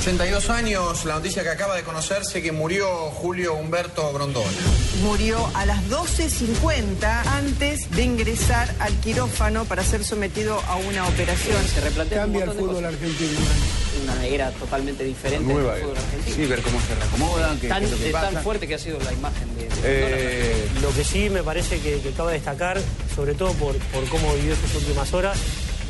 Los 82 años, la noticia que acaba de conocerse que murió Julio Humberto Grondona. Murió a las 12.50 antes de ingresar al quirófano para ser sometido a una operación. Se replantea Cambia un el fútbol de argentino. Una era totalmente diferente Nueva del fútbol era. argentino. Sí, ver cómo se reacomodan, qué, Tan, qué es lo que tan fuerte que ha sido la imagen de, de Eh, Lo que sí me parece que, que cabe destacar, sobre todo por, por cómo vivió sus últimas horas,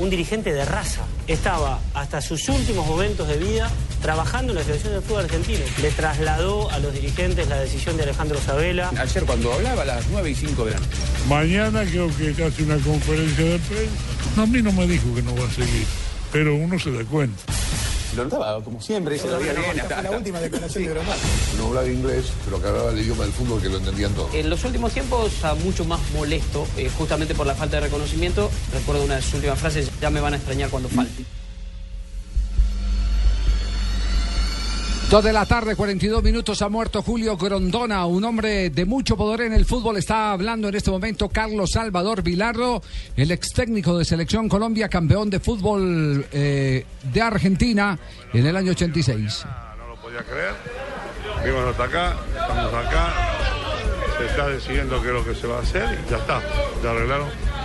un dirigente de raza. Estaba hasta sus últimos momentos de vida trabajando en la Federación del Fútbol Argentino. Le trasladó a los dirigentes la decisión de Alejandro Sabela. ayer cuando hablaba a las 9 y 5 de la noche. Mañana creo que hace una conferencia de prensa. No, a mí no me dijo que no va a seguir, pero uno se da cuenta. Lo notaba, como siempre, bien. hasta- La última declaración de Grondona. No hablaba inglés, pero que hablaba el idioma del fútbol que lo entendían todos. En los últimos tiempos está mucho más molesto, eh, justamente por la falta de reconocimiento. Recuerdo una de sus últimas frases, ya me van a extrañar cuando falte. Dos de la tarde, 42 minutos, ha muerto Julio Grondona, un hombre de mucho poder en el fútbol. Está hablando en este momento Carlos Salvador Vilardo, el ex técnico de Selección Colombia, campeón de fútbol eh, de Argentina en el año 86. No lo podía creer. Vimos hasta acá, estamos acá. Se está decidiendo qué es lo que se va a hacer y ya está. Ya arreglaron.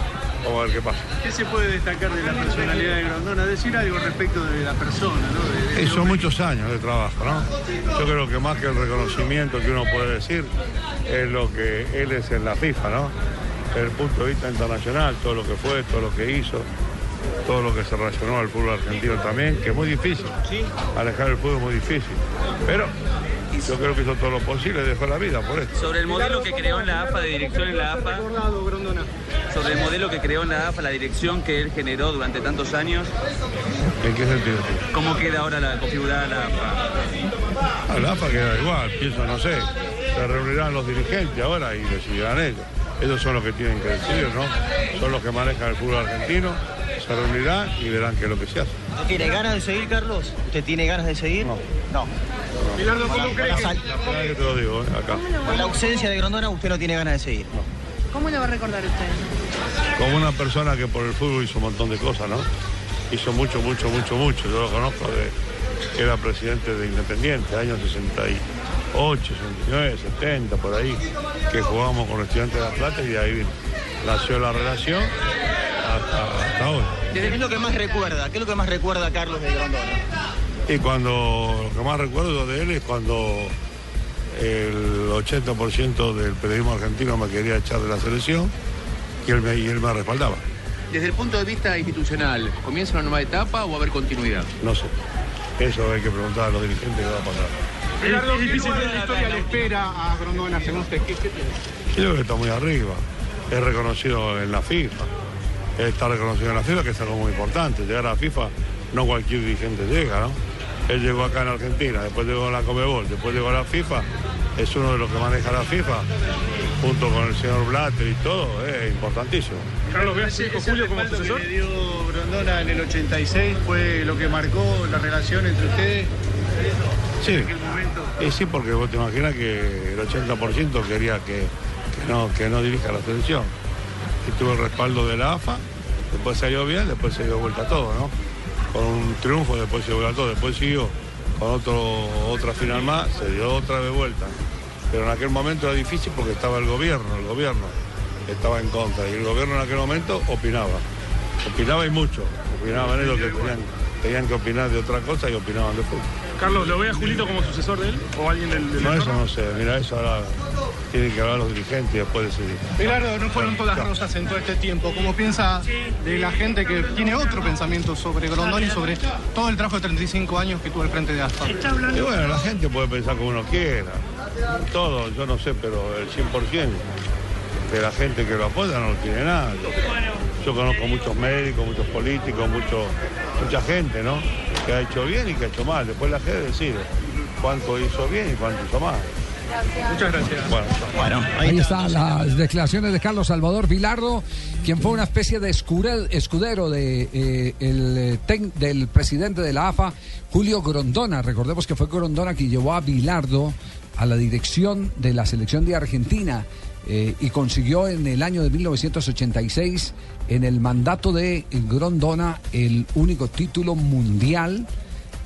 Vamos a ver qué pasa. ¿Qué se puede destacar de la personalidad de Grondona? Decir algo respecto de la persona, ¿no? De- de- Eh, son muchos años de trabajo, ¿no? Yo creo que más que el reconocimiento que uno puede decir es lo que él es en la FIFA, ¿no? Desde el punto de vista internacional, todo lo que fue, todo lo que hizo, todo lo que se relacionó al fútbol argentino también, que es muy difícil. Alejar el fútbol es muy difícil. Pero yo creo que hizo todo lo posible dejó la vida por esto. Sobre el modelo que creó en la AFA, de dirección en la AFA, sobre el modelo que creó en la AFA, la dirección que él generó durante tantos años, ¿En qué sentido? ¿cómo queda ahora la configurada la AFA? A la AFA queda igual, pienso, no sé. Se reunirán los dirigentes ahora y decidirán ellos. Ellos son los que tienen que decidir, ¿no? Son los que manejan el fútbol argentino. Se reunirán y verán qué es lo que se hace. ¿Tiene ganas de seguir, Carlos? ¿Usted tiene ganas de seguir? No. No. Bilardo, ¿cómo cree que- sal- La te lo digo, ¿eh? acá. con la ausencia de Grondona, usted no tiene ganas de seguir. ¿Cómo lo va a recordar usted? Como una persona que por el fútbol hizo un montón de cosas, ¿no? Hizo mucho, mucho, mucho, mucho. Yo lo conozco de que era presidente de Independiente, años 68, 69, 70, por ahí, que jugábamos con estudiantes de La Plata y de ahí nació la relación hasta, hoy. ¿Qué es lo que más recuerda? ¿Qué es lo que más recuerda Carlos de Grondona? Y cuando lo que más recuerdo de él es cuando el 80% del periodismo argentino me quería echar de la selección y él me, y él me respaldaba. Desde el punto de vista institucional, ¿comienza una nueva etapa o va a haber continuidad? No sé. Eso hay que preguntar a los dirigentes qué va a pasar. ¿qué lugar en la historia le espera a Grondona, según usted? ¿Qué, qué tiene? Yo creo que está muy arriba. Es reconocido en la FIFA. Está reconocido en la FIFA, que es algo muy importante. Llegar a la FIFA, no cualquier dirigente llega, ¿no? Él llegó acá en Argentina, después llegó a la Comebol, después llegó a la FIFA. Es uno de los que maneja la FIFA, junto con el señor Blatter y todo. Es importantísimo. Carlos, ¿ve a su hijo Julio como sucesor? que le dio Grondona en el 86 fue lo que marcó la relación entre ustedes Sí. en aquel momento. Y sí, porque vos te imaginas que el 80% quería que, que no, que no dirija la selección. Y tuvo el respaldo de la AFA, después salió bien, después se dio vuelta todo, ¿no? Con un triunfo, después se dio vuelta todo, después siguió con otro, otra final más, se dio otra vez vuelta. Pero en aquel momento era difícil porque estaba el gobierno, el gobierno estaba en contra. Y el gobierno en aquel momento opinaba. Opinaba y mucho. Opinaban ellos que tenían, tenían que opinar de otra cosa y opinaban de fútbol. Carlos, ¿lo ve a Julito como sucesor de él? ¿O alguien del, del No, eso no sé. Mira, eso ahora tienen que hablar los dirigentes y después decidir. Bilardo, no fueron todas rosas en todo este tiempo. ¿Cómo piensa de la gente que tiene otro pensamiento sobre Grondón y sobre todo el trabajo de 35 años que tuvo al frente de ASPA? Y bueno, la gente puede pensar como uno quiera. Todo, yo no sé, pero el 100% de la gente que lo apoya no lo tiene nada. Yo conozco muchos médicos, muchos políticos, mucho, mucha gente, ¿no? Que ha hecho bien y que ha hecho mal. Después la gente decide cuánto hizo bien y cuánto hizo mal. Muchas gracias. Bueno, Ahí están las declaraciones de Carlos Salvador Vilardo, quien fue una especie de escudero de, eh, el, eh, del presidente de la AFA, Julio Grondona. Recordemos que fue Grondona quien llevó a Vilardo a la dirección de la selección de Argentina eh, y consiguió en el año de 1986, en el mandato de Grondona, el único título mundial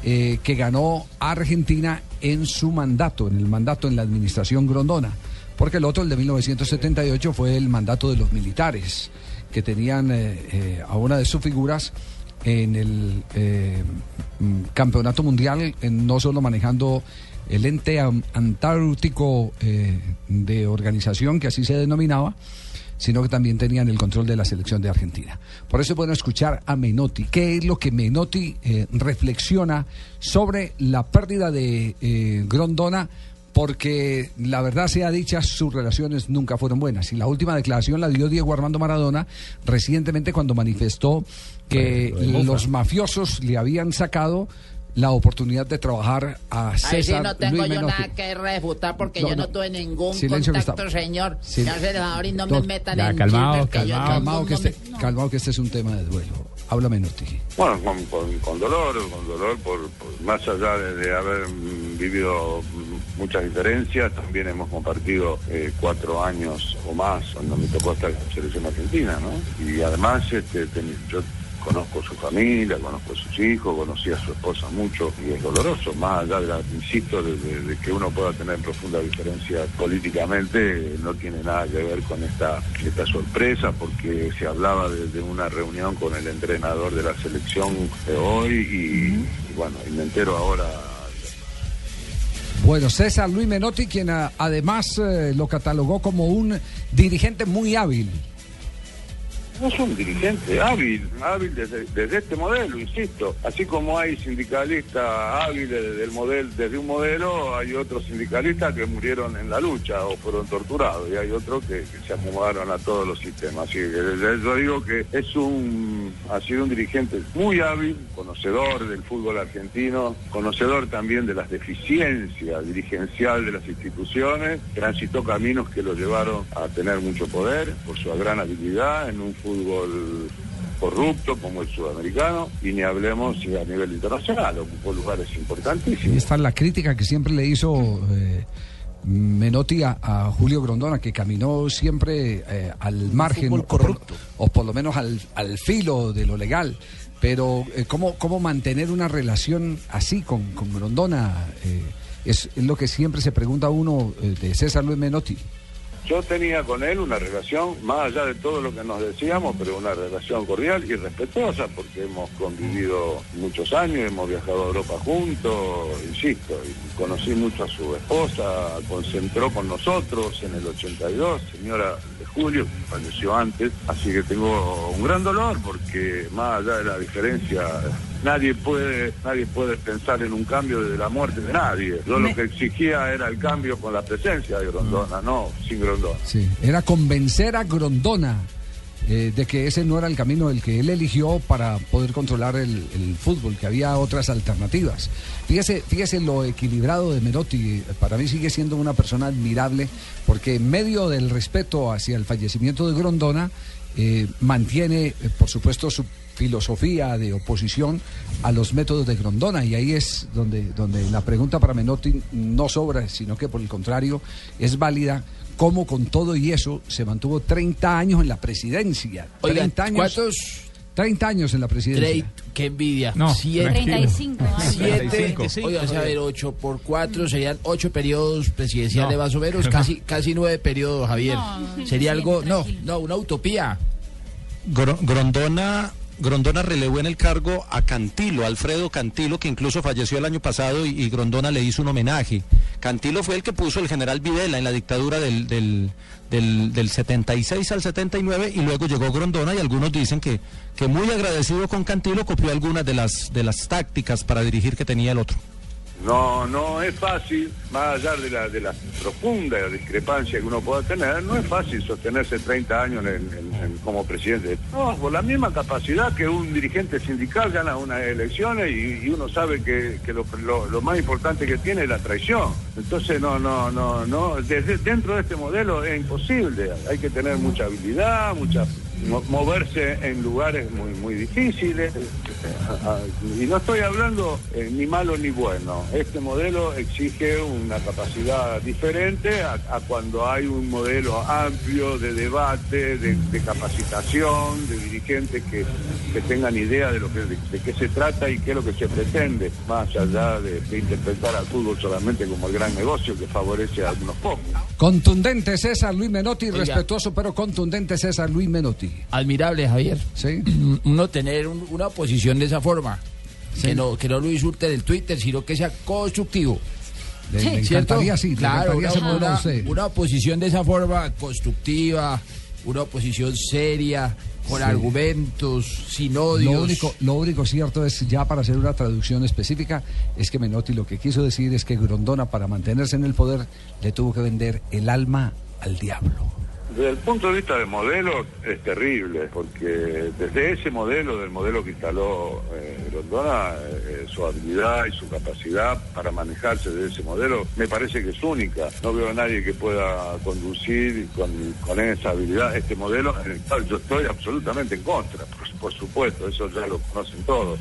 eh, que ganó Argentina en su mandato, en el mandato en la administración Grondona. Porque el otro, el de 1978, fue el mandato de los militares, que tenían eh, a una de sus figuras en el mm, campeonato mundial, no solo manejando el ente antártico eh, de organización, que así se denominaba, sino que también tenían el control de la selección de Argentina. Por eso es bueno escuchar a Menotti. ¿Qué es lo que Menotti eh, reflexiona sobre la pérdida de eh, Grondona? Porque la verdad sea dicha, sus relaciones nunca fueron buenas. Y la última declaración la dio Diego Armando Maradona recientemente cuando manifestó que los mafiosos le habían sacado la oportunidad de trabajar a César Ahí sí no tengo Luis yo Menotti. nada que refutar porque No, yo no, no. tuve ningún Silencio contacto, está- señor. Sí. Señor senador, y no Dos- me metan Ya, en calmado, chismes que calmado, no- calmado, no- que no este, me- calmado que este es un tema de duelo. Habla Menotti. Bueno, con, con- con dolor, con dolor, por, por- más allá de, de haber mm, vivido muchas diferencias, también hemos compartido eh, cuatro años o más cuando me tocó estar en la selección argentina, ¿no? Y además, este, ten- yo conozco su familia, conozco sus hijos, conocí a su esposa mucho y es doloroso, más allá de la, insisto, de, de- de que uno pueda tener profunda diferencia políticamente, no tiene nada que ver con esta, esta sorpresa, porque se hablaba de, de una reunión con el entrenador de la selección de hoy y, y bueno, y me entero ahora Bueno, César Luis Menotti, quien además eh, lo catalogó como un dirigente muy hábil. No es un dirigente hábil, hábil desde, este modelo, insisto. Así como hay sindicalistas hábiles desde, el modelo, desde un modelo, hay otros sindicalistas que murieron en la lucha o fueron torturados y hay otros que, se acomodaron a todos los sistemas. Así que yo digo que es un, ha sido un dirigente muy hábil, conocedor del fútbol argentino, conocedor también de las deficiencias dirigencial de las instituciones, transitó caminos que lo llevaron a tener mucho poder por su gran habilidad en un fútbol corrupto como el sudamericano y ni hablemos si a nivel internacional, ocupó lugares importantísimos. Y esta es la crítica que siempre le hizo eh, Menotti a, a Julio Grondona, que caminó siempre eh, al margen, o por, o por lo menos al, al filo de lo legal. Pero eh, ¿cómo, ¿cómo mantener una relación así con, con Grondona? Eh, es, es lo que siempre se pregunta uno eh, de César Luis Menotti. Yo tenía con él una relación, más allá de todo lo que nos decíamos, pero una relación cordial y respetuosa, porque hemos convivido muchos años, hemos viajado a Europa juntos, insisto, y conocí mucho a su esposa, concentró con nosotros en el 82, señora de Julio, que falleció antes, así que tengo un gran dolor, porque más allá de la diferencia, nadie puede, nadie puede pensar en un cambio desde la muerte de nadie. Yo lo que exigía era el cambio con la presencia de Grondona, no sin Grondona. Sí, era convencer a Grondona eh, de que ese no era el camino el que él eligió para poder controlar el, el fútbol, que había otras alternativas. Fíjese, fíjese lo equilibrado de Menotti, para mí sigue siendo una persona admirable, porque en medio del respeto hacia el fallecimiento de Grondona, eh, mantiene, eh, por supuesto, su filosofía de oposición a los métodos de Grondona y ahí es donde, donde la pregunta para Menotti no sobra, sino que por el contrario es válida cómo con todo y eso se mantuvo 30 años en la presidencia. Oigan, 30 años, ¿cuántos? 30 años en la presidencia. Trey, qué envidia. No, Siete- tranquilo. 35 años. Siete, 35, oiga, a ver, 8 por 4 serían 8 periodos presidenciales No. más o menos, casi, casi 9 periodos, Javier. No, Sería sí, algo, no, no, una utopía. Gro- Grondona Grondona relevó en el cargo a Cantilo, Alfredo Cantilo, que incluso falleció el año pasado y, Grondona le hizo un homenaje. Cantilo fue el que puso el general Videla en la dictadura del, del, del, del 76 al 79 y luego llegó Grondona y algunos dicen que, que muy agradecido con Cantilo copió algunas de las, de las tácticas para dirigir que tenía el otro. No, no es fácil, más allá de la, de la profunda discrepancia que uno pueda tener, no es fácil sostenerse 30 años en- en- en- como presidente. No, por la misma capacidad que un dirigente sindical gana unas elecciones y, uno sabe que, que lo, lo- más importante que tiene es la traición. Entonces, no, no, no, no, dentro de este modelo es imposible. Hay que tener mucha habilidad, mucha mo- moverse en lugares muy muy difíciles Ah, y no estoy hablando eh, ni malo ni bueno este modelo exige una capacidad diferente a, a cuando hay un modelo amplio de debate de, de capacitación de dirigentes que, que tengan idea de lo que de, de qué se trata y qué es lo que se pretende más allá de, de interpretar al fútbol solamente como el gran negocio que favorece a algunos pocos Contundente César Luis Menotti, Oiga. respetuoso pero contundente César Luis Menotti. Admirable, Javier. Sí. Uno tener un- una oposición de esa forma. Que, no, que no lo insulte del Twitter, sino que sea constructivo. Le- le ¿Cierto? encantaría, sí, le Claro, encantaría ese una, una- oposición de esa forma constructiva, una oposición seria, con Sí. argumentos, sin odios. Lo único, lo único cierto es, ya para hacer una traducción específica, es que Menotti lo que quiso decir es que Grondona, para mantenerse en el poder, le tuvo que vender el alma al diablo. Desde el punto de vista del modelo es terrible, porque desde ese modelo, del modelo que instaló eh, Grondona, eh, su habilidad y su capacidad para manejarse de ese modelo me parece que es única. No veo a nadie que pueda conducir con, esa habilidad este modelo, en el cual yo estoy absolutamente en contra, por, por supuesto, eso ya lo conocen todos.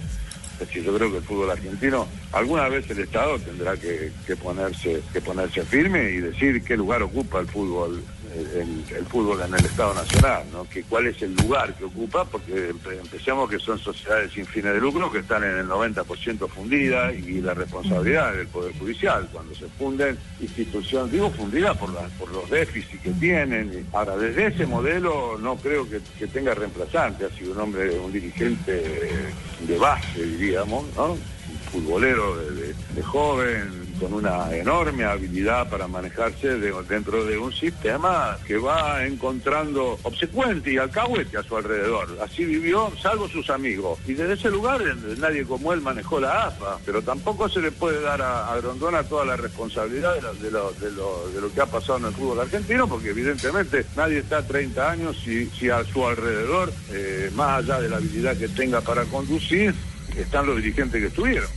Es decir, yo creo que el fútbol argentino, alguna vez el Estado tendrá que, que ponerse que ponerse firme y decir qué lugar ocupa el fútbol eh, el, fútbol en el Estado Nacional, ¿no? Cuál es el lugar que ocupa, porque empe- empecemos que son sociedades sin fines de lucro que están en el 90% fundidas y la responsabilidad del Poder Judicial cuando se funden instituciones, digo fundidas por, por los déficits que tienen. Ahora, desde ese modelo no creo que, tenga reemplazante, ha sido un hombre, un dirigente de base, diríamos, ¿no? Un futbolero de joven, con una enorme habilidad para manejarse de- dentro de un sistema que va encontrando obsecuente y alcahuete a su alrededor. Así vivió, salvo sus amigos. Y desde ese lugar nadie como él manejó la AFA, pero tampoco se le puede dar a, Grondona toda la responsabilidad de lo, de, lo, de lo- que ha pasado en el fútbol argentino, porque evidentemente nadie está 30 años si, si a su alrededor, eh, más allá de la habilidad que tenga para conducir, están los dirigentes que estuvieron.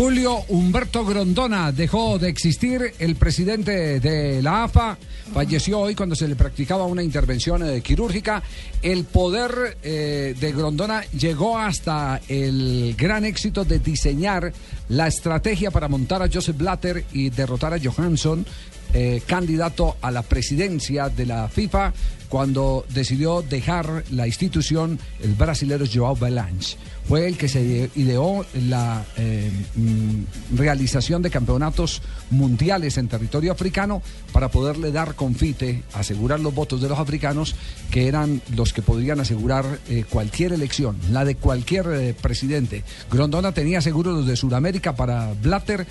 Julio Humberto Grondona dejó de existir, el presidente de la AFA falleció hoy cuando se le practicaba una intervención eh, quirúrgica. El poder eh, de Grondona llegó hasta el gran éxito de diseñar la estrategia para montar a Joseph Blatter y derrotar a Johansson, eh, candidato a la presidencia de la FIFA, cuando decidió dejar la institución el brasilero Joao Belange. Fue el que se ideó la eh, mm, realización de campeonatos mundiales en territorio africano para poderle dar confite, asegurar los votos de los africanos, que eran los que podrían asegurar eh, cualquier elección, la de cualquier eh, presidente. Grondona tenía seguro los de Sudamérica para Blatter,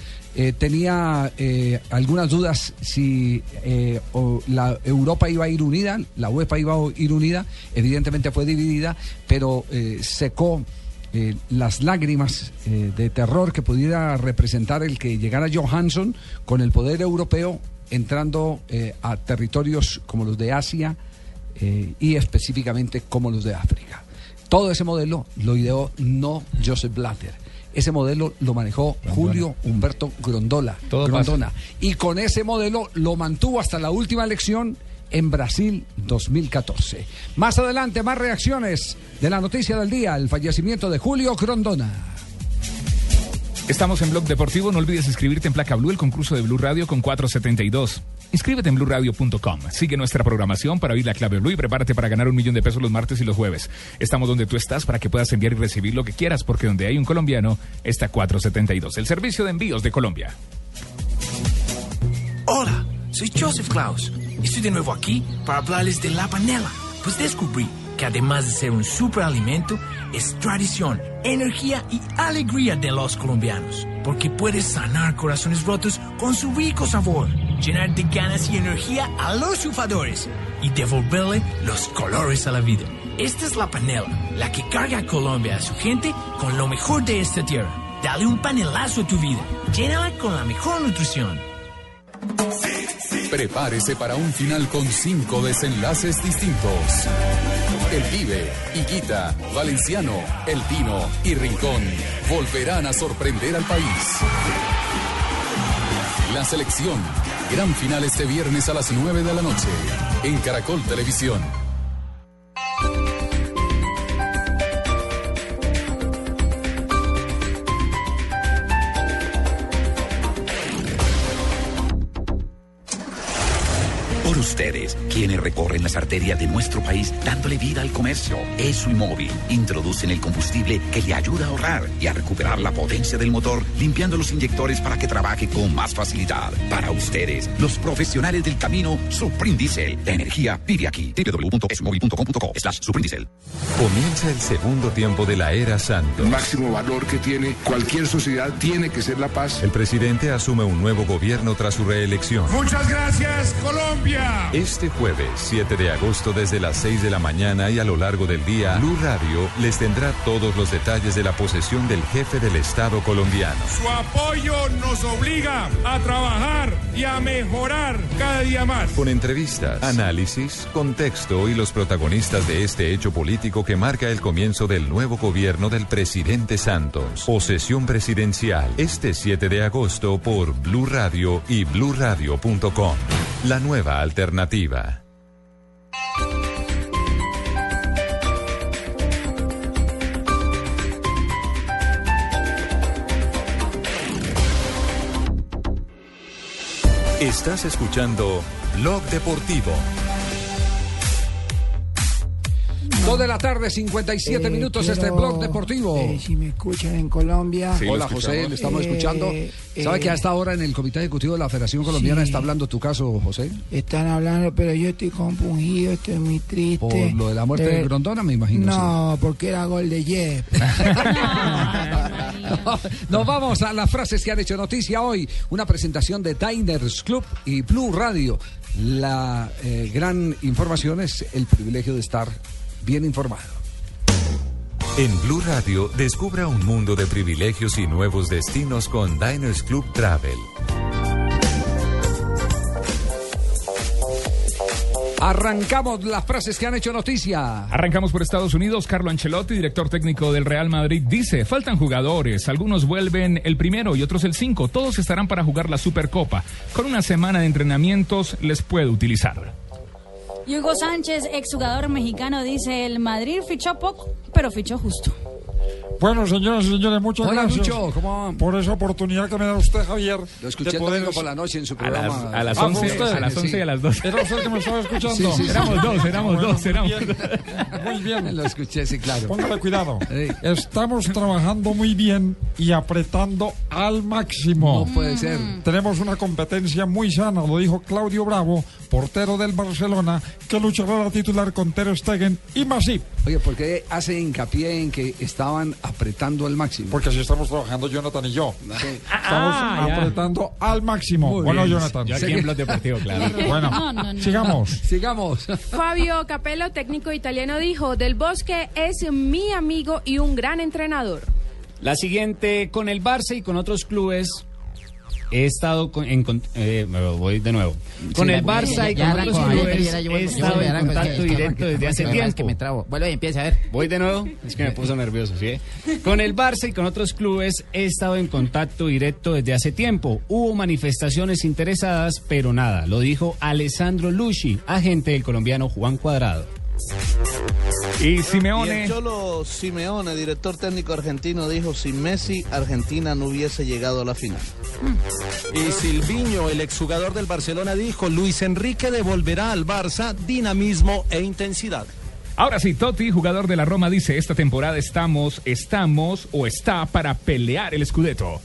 tenía algunas dudas si la Europa iba a ir unida, la UEFA iba a ir unida, evidentemente fue dividida, pero secó eh, las lágrimas eh, de terror que pudiera representar el que llegara Johansson con el poder europeo entrando eh, a territorios como los de Asia y específicamente como los de África. Todo ese modelo lo ideó no Joseph Blatter. Ese modelo lo manejó Julio Humberto Grondola, Todo Grondona. Y con ese modelo lo mantuvo hasta la última elección en Brasil 2014. Más adelante, más reacciones de la noticia del día, el fallecimiento de Julio Grondona. Estamos en Blog Deportivo. No olvides inscribirte en Placa Blue, el concurso de Blue Radio con 472. Inscríbete en bluradio.com. Sigue nuestra programación para oír la clave Blue y prepárate para ganar un millón de pesos los martes y los jueves. Estamos donde tú estás para que puedas enviar y recibir lo que quieras, porque donde hay un colombiano está 472, el servicio de envíos de Colombia. Hola, soy Joseph Klaus. Estoy de nuevo aquí para hablarles de la panela. Pues descubrí que además de ser un superalimento, es tradición, energía y alegría de los colombianos, porque puede sanar corazones rotos con su rico sabor, llenar de ganas y energía a los sufadores y devolverle los colores a la vida. Esta es la panela, la que carga a Colombia a su gente con lo mejor de esta tierra. Dale un panelazo a tu vida, llénala con la mejor nutrición. Prepárese para un final con cinco desenlaces distintos. El Pibe, Higuita, Valenciano, El Tino y Rincón volverán a sorprender al país. La selección. Gran final este viernes a las 9 de la noche en Caracol Televisión. Ustedes, quienes recorren las arterias de nuestro país dándole vida al comercio. ESO y móvil introducen el combustible que le ayuda a ahorrar y a recuperar la potencia del motor, limpiando los inyectores para que trabaje con más facilidad. Para ustedes, los profesionales del camino, Suprindisel. La energía vive aquí. www.esomóvil.com.co slash Suprindisel. Comienza el segundo tiempo de la era Santos. El máximo valor que tiene cualquier sociedad tiene que ser la paz. El presidente asume un nuevo gobierno tras su reelección. Muchas gracias, Colombia. Este jueves, 7 de agosto, desde las 6 de la mañana y a lo largo del día, Blue Radio les tendrá todos los detalles de la posesión del jefe del Estado colombiano. Su apoyo nos obliga a trabajar y a mejorar cada día más. Con entrevistas, análisis, contexto y los protagonistas de este hecho político que marca el comienzo del nuevo gobierno del presidente Santos. Posesión presidencial, este 7 de agosto por Blue Radio y bluradio.com. La nueva alternativa. Estás escuchando Blog Deportivo. Dos de la tarde, 57 Eh, minutos, quiero, este blog deportivo. eh, si me escuchan en Colombia. Hola José, le estamos Eh, escuchando. ¿Sabe eh, que a esta hora en el Comité Ejecutivo de la Federación Colombiana Sí. está hablando tu caso, José? Están hablando, pero yo estoy compungido, estoy muy triste. Por lo de la muerte de Grondona, me imagino. No, porque era gol de Jeff. Nos vamos a las frases que han hecho noticia hoy. Una presentación de Diners Club y Blue Radio. La eh, gran información es el privilegio de estar bien informado. En Blue Radio, descubra un mundo de privilegios y nuevos destinos con Diners Club Travel. Arrancamos las frases que han hecho noticia. Arrancamos por Estados Unidos. Carlo Ancelotti, director técnico del Real Madrid, dice, faltan jugadores. Algunos vuelven el primero y otros el cinco. Todos estarán para jugar la Supercopa. Con una semana de entrenamientos les puede utilizar. Y Hugo Sánchez, exjugador mexicano, dice, el Madrid fichó poco, pero fichó justo. Bueno, señoras y señores, muchas Hola, gracias Lucho, ¿cómo por esa oportunidad que me da usted, Javier. Lo escuché de el poder- domingo por la noche en su A las, programa. a las Ah, 11, ¿fue usted? a las 11 y a las 12. ¿Era usted que me estaba escuchando? Sí, sí, sí. Éramos dos, éramos Bueno, dos, éramos muy bien. Muy bien. Lo escuché, sí, claro. Póngale cuidado. Estamos trabajando muy bien y apretando al máximo. No puede ser. Tenemos una competencia muy sana, lo dijo Claudio Bravo, portero del Barcelona, que luchará la titular con Ter Stegen y Masip. Oye, ¿por qué hace hincapié en que estaban apretando al máximo? Porque así estamos trabajando Jonathan y yo. Estamos Ah, ya. apretando al máximo. Muy bueno, bien. Jonathan. Yo aquí en Blog Deportivo, claro. Bueno, No, no, no. sigamos. Sigamos. Fabio Capello, técnico italiano, dijo, Del Bosque es mi amigo y un gran entrenador. La siguiente, con el Barça y con otros clubes, he estado con- en... eh, me voy de nuevo. Con Sí, el Barça y con otros clubes, he estado en contacto directo desde hace tiempo. me trabo. Vuelve y empieza a ver. Voy de nuevo, es que me puso nervioso, ¿sí? Con el Barça y con otros clubes he estado en contacto directo desde hace tiempo. Hubo manifestaciones interesadas, pero nada. Lo dijo Alessandro Luci, agente del colombiano Juan Cuadrado. Y Y Simeone. el Cholo Simeone, director técnico argentino, dijo, sin Messi, Argentina no hubiese llegado a la final. Y Silviño, el exjugador del Barcelona, dijo, Luis Enrique devolverá al Barça dinamismo e intensidad. Ahora sí, Totti, jugador de la Roma, dice, esta temporada estamos, estamos o está para pelear el Scudetto.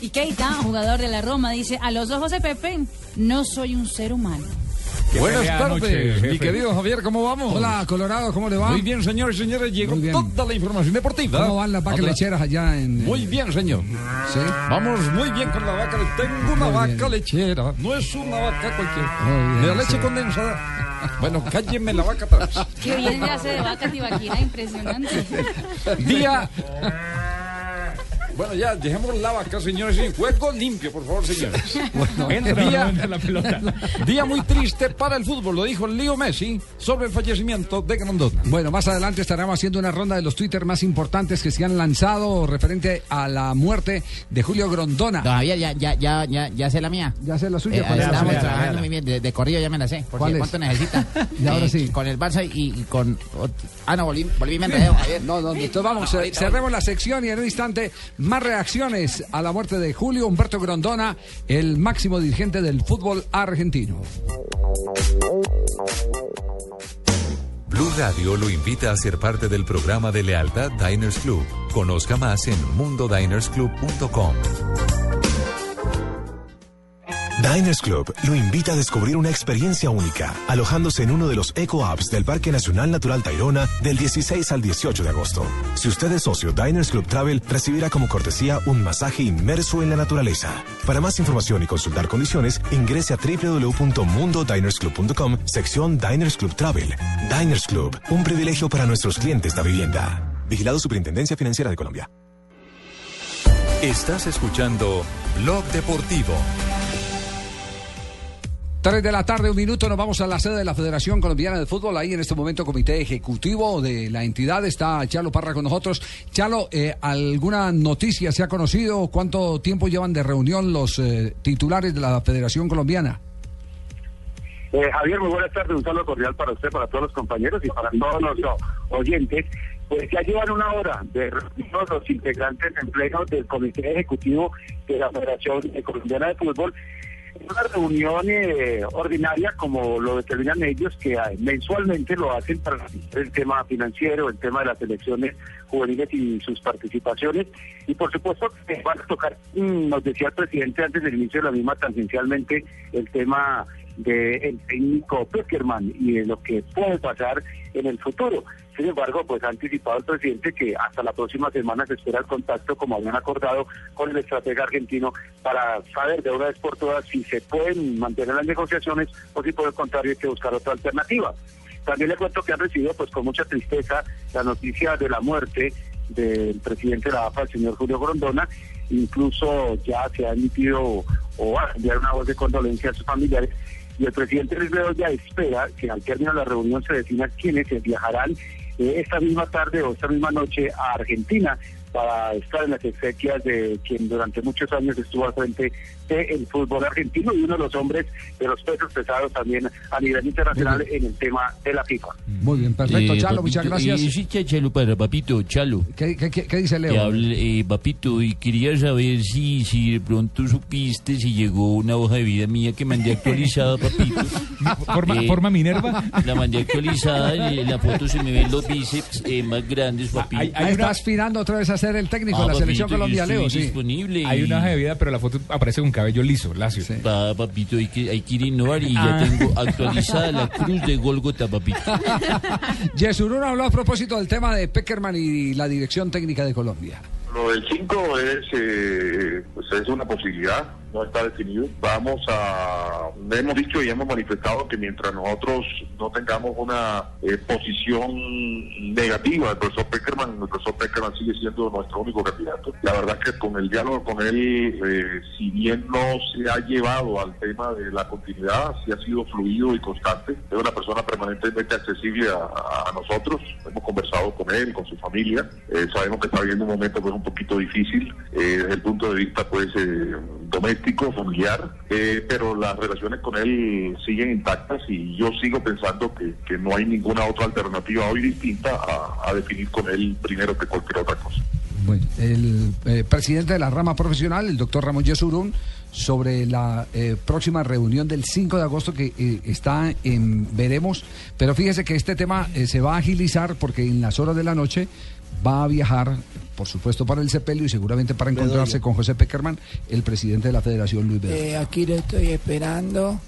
Y Keita, jugador de la Roma, dice, a los ojos de Pepe, no soy un ser humano. Buenas tardes, mi querido Javier, ¿cómo vamos? Hola, Colorado, ¿cómo le va? Muy bien, señores y señores, llegó toda la información deportiva. ¿Cómo van las vacas Otra- lecheras allá en...? Muy bien, señor. Sí. Vamos muy bien con la vaca. le- Tengo una Muy vaca bien. lechera. No es una vaca cualquiera. Bien, de leche sí. condensada. Bueno, cállenme la vaca atrás. Qué bien se hace de vaca tibaquina, impresionante. Día. Bueno, ya, dejemos la vaca, señores. y juego limpio, por favor, señores. Entra o día, no entra la pelota. día muy triste para el fútbol, lo dijo Leo Messi sobre el fallecimiento de Grondona. Bueno, más adelante estaremos haciendo una ronda de los Twitter más importantes que se han lanzado referente a la muerte de Julio Grondona. Don Javier, ya, ya, ya, ya, ya sé la mía. Ya sé la suya. Eh, ¿cuál es la estamos trabajando muy bien, de, de corrido ya me la sé. Por ¿Cuál si, es? ¿Cuánto necesita? Y ahora Eh, sí. Con el Barça y, y con... Ah, no, volví, volví me enredé. No, no, entonces vamos, No, ahorita, cerremos la sección y en un instante más reacciones a la muerte de Julio Humberto Grondona, el máximo dirigente del fútbol argentino. Blue Radio lo invita a ser parte del programa de lealtad Diners Club. Conozca más en mundodinersclub.com. Diners Club lo invita a descubrir una experiencia única, alojándose en uno de los Eco Apps del Parque Nacional Natural Tayrona del 16 al 18 de agosto. Si usted es socio Diners Club Travel, recibirá como cortesía un masaje inmerso en la naturaleza. Para más información y consultar condiciones, ingrese a www.mundodinersclub.com, sección Diners Club Travel. Diners Club, un privilegio para nuestros clientes de vivienda. Vigilado Superintendencia Financiera de Colombia. Estás escuchando Blog Deportivo. 3 de la tarde, un minuto, nos vamos a la sede de la Federación Colombiana de Fútbol. Ahí en este momento, comité ejecutivo de la entidad está Chalo Parra con nosotros. Chalo, eh, ¿alguna noticia se ha conocido? ¿Cuánto tiempo llevan de reunión los eh, titulares de la Federación Colombiana? Eh, Javier, muy buenas tardes. Un saludo cordial para usted, para todos los compañeros y para todos los oyentes. Pues ya llevan una hora de reunión los integrantes en pleno del Comité Ejecutivo de la Federación Colombiana de Fútbol. Una reunión eh, ordinaria, como lo determinan ellos, que eh, mensualmente lo hacen para el tema financiero, el tema de las elecciones juveniles y sus participaciones. Y por supuesto que van a tocar, mm, nos decía el presidente antes del inicio de la misma, tangencialmente el tema del técnico Peckerman y de lo que puede pasar en el futuro. Sin embargo, pues ha anticipado el presidente que hasta la próxima semana se espera el contacto, como habían acordado, con el estratega argentino para saber de una vez por todas si se pueden mantener las negociaciones o si por el contrario hay que buscar otra alternativa. También le cuento que han recibido pues con mucha tristeza la noticia de la muerte del presidente de la AFA, el señor Julio Grondona. Incluso ya se ha emitido o va a enviar una voz de condolencia a sus familiares. Y el presidente Luis Bedoya espera que al término de la reunión se defina quiénes viajarán eh, esta misma tarde o esta misma noche a Argentina para estar en las exequias de quien durante muchos años estuvo al frente del fútbol argentino y uno de los hombres de los pesos pesados también a nivel internacional en el tema de la FIFA. Muy bien, perfecto. Eh, Chalo, muchas papito, gracias. eh, sí, cha- Chalo, para papito, Chalo. ¿Qué, qué- qué- dice Leo? Que hable, eh, papito, y quería saber si, si de pronto supiste si llegó una hoja de vida mía que mandé actualizada, papito. Forma- forma Minerva. La mandé actualizada, en la foto se me ven los bíceps eh, más grandes, papito. Ahí está aspirando otra vez a ser el técnico de la Ah, selección papito, Colombia, yo estoy Leo. Sí. disponible. Hay y- una hoja de vida, pero la foto aparece con cabello liso, lacio. Pa, papito, hay que, hay que ir a innovar y Ah. ya tengo actualizada la cruz de Golgota, papito. Yesurún habló a propósito del tema de Peckerman y la dirección técnica de Colombia. Lo del 5 es, eh, pues es una posibilidad, no está definido. Vamos a, hemos dicho y hemos manifestado que mientras nosotros no tengamos una eh, posición negativa del profesor Peckerman, el profesor Peckerman sigue siendo nuestro único candidato. La verdad es que con el diálogo con él, eh, si bien no se ha llevado al tema de la continuidad, sí ha sido fluido y constante. Es una persona permanentemente accesible a, nosotros. Hemos conversado con él, con su familia. Eh, sabemos que está viviendo un momento pues un poquito difícil eh, desde el punto de vista pues eh, familiar, eh, pero las relaciones con él siguen intactas y yo sigo pensando que, que no hay ninguna otra alternativa hoy distinta a, a definir con él primero que cualquier otra cosa. Bueno, el eh, presidente de la rama profesional, el doctor Ramón Yesurún, sobre la eh, próxima reunión del 5 de agosto que eh, está en veremos, pero fíjese que este tema eh, se va a agilizar porque en las horas de la noche va a viajar, por supuesto para el sepelio y seguramente para encontrarse Bedoya. con José Peckerman, el presidente de la Federación Luis Bedoya. Eh, aquí lo estoy esperando.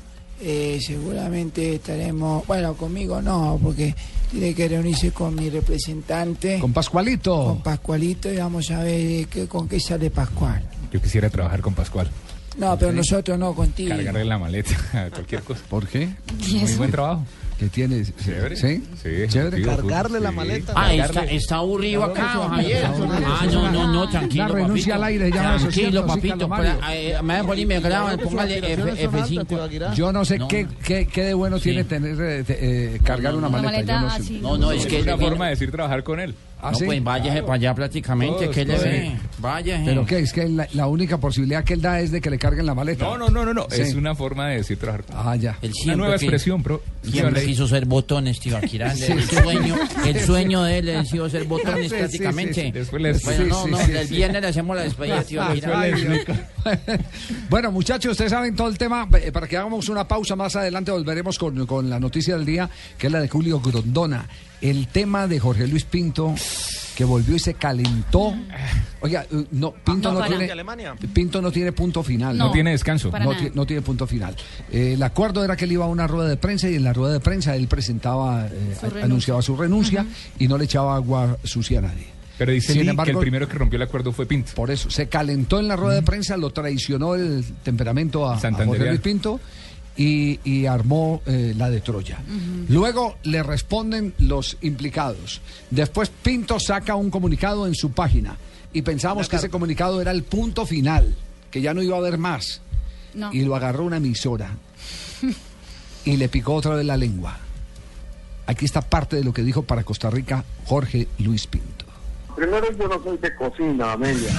eh, seguramente estaremos, bueno, conmigo no, porque tiene que reunirse con mi representante. Con Pascualito. Con Pascualito y vamos a ver eh, qué, con qué sale Pascual. Yo quisiera trabajar con Pascual. No, pero nosotros no, contigo. Cargarle la maleta, cualquier cosa. ¿Por qué? Muy buen trabajo. ¿Qué tienes? Chévere. ¿Sí? Sí. Chévere. Cargarle la maleta. Ah, está, está aburrido acá, don Javier. Ah, no, no, no, tranquilo. La renuncia papito. al aire, ya Tranquilo, papito. Eh, me dejo me graba, póngale F, F5. Yo no sé qué, qué, qué de bueno tiene tener eh, eh, cargar una maleta. no. No, es que es una forma de decir trabajar con él. ¿Ah, no, sí? pues váyase para allá prácticamente. Todos, ¿Qué le ve? Váyase. ¿Pero qué? Es que la, la única posibilidad que él da es de que le carguen la maleta. No, no, no, no, no. Sí. Es una forma de decir trabajar Ah, ya. Él Una nueva que- expresión, bro. Siempre quiso ser botones, tío Akira. Sí, el sí. sueño, el sueño de él ha sido ser botones prácticamente. sí, sí. Después les- Bueno, sí, no, no, sí, el viernes le hacemos la despedida, tío Akira. Bueno, muchachos, ustedes saben todo el tema. Eh, Para que hagamos una pausa más adelante, volveremos con, con la noticia del día, que es la de Julio Grondona. El tema de Jorge Luis Pinto, que volvió y se calentó. Oiga, eh, no, Pinto no, para tiene. Pinto no tiene punto final. No tiene descanso. No, ti- no tiene punto final. Eh, el acuerdo era que él iba a una rueda de prensa y en la rueda de prensa él presentaba, eh, Su anunciaba su renuncia y no le echaba agua sucia a nadie. Pero dice Sin Lee que embargo- el primero que rompió el acuerdo fue Pinto. Por eso, se calentó en la rueda de prensa, lo traicionó el temperamento a. Jorge Luis Pinto y, y armó eh, la de Troya. Luego le responden los implicados. Después Pinto saca un comunicado en su página y pensamos que ese comunicado era el punto final, que ya no iba a haber más. No. Y lo agarró una emisora y le picó otra vez la lengua. Aquí está parte de lo que dijo para Costa Rica Jorge Luis Pinto. Primero, yo no soy de cocina, Amelia.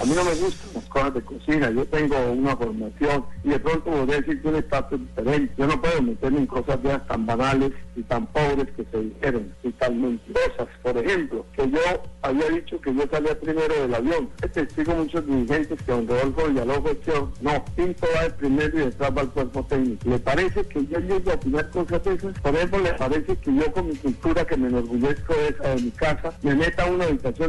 A mí no me gustan las cosas de cocina. Yo tengo una formación y de pronto podría decir que un estatus diferente. Yo no puedo meterme en cosas ya tan banales y tan pobres que se dijeron y tan mentirosas. Por ejemplo, que yo había dicho que yo salía primero del avión. He testigo muchos dirigentes que don Rodolfo Villalobos que no, Pinto va de primero y detrás va el cuerpo técnico. ¿Le parece que yo llego a opinar cosas esas? Por ejemplo, ¿le parece que yo con mi cultura que me enorgullezco de esa de mi casa, me meta a una habitación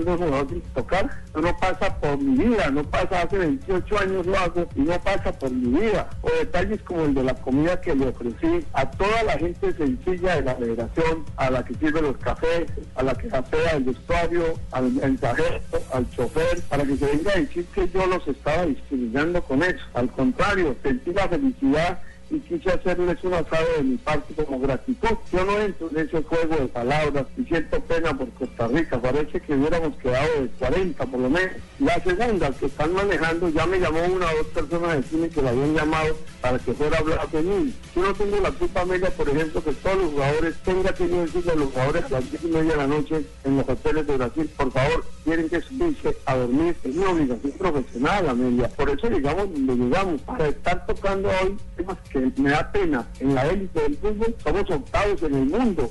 tocar? No pasa por mi vida, no pasa hace 28 años lo hago y no pasa por mi vida. O detalles como el de la comida que le ofrecí a toda la gente sencilla de la federación, a la que sirve los cafés, a la que apea el vestuario, al mensajero, al chofer, para que se venga a decir que yo los estaba discriminando con eso. Al contrario, sentí la felicidad y quise hacerles un asado de mi parte como gratitud. Yo no entro en ese juego de palabras y siento pena por Costa Rica. Parece que hubiéramos quedado de 40 por lo menos. La segunda, que están manejando, ya me llamó una o dos personas de cine que la habían llamado para que fuera a hablar de mí. Yo no tengo la culpa, Amelia, por ejemplo, que todos los jugadores tengan que decirle a los jugadores a las 10 y media de la noche en los hoteles de Brasil, por favor, tienen que subirse a dormir. Es una obligación profesional, Amelia. Por eso llegamos donde llegamos. Para estar tocando hoy temas que me da pena en la élite del fútbol, somos octavos en el mundo.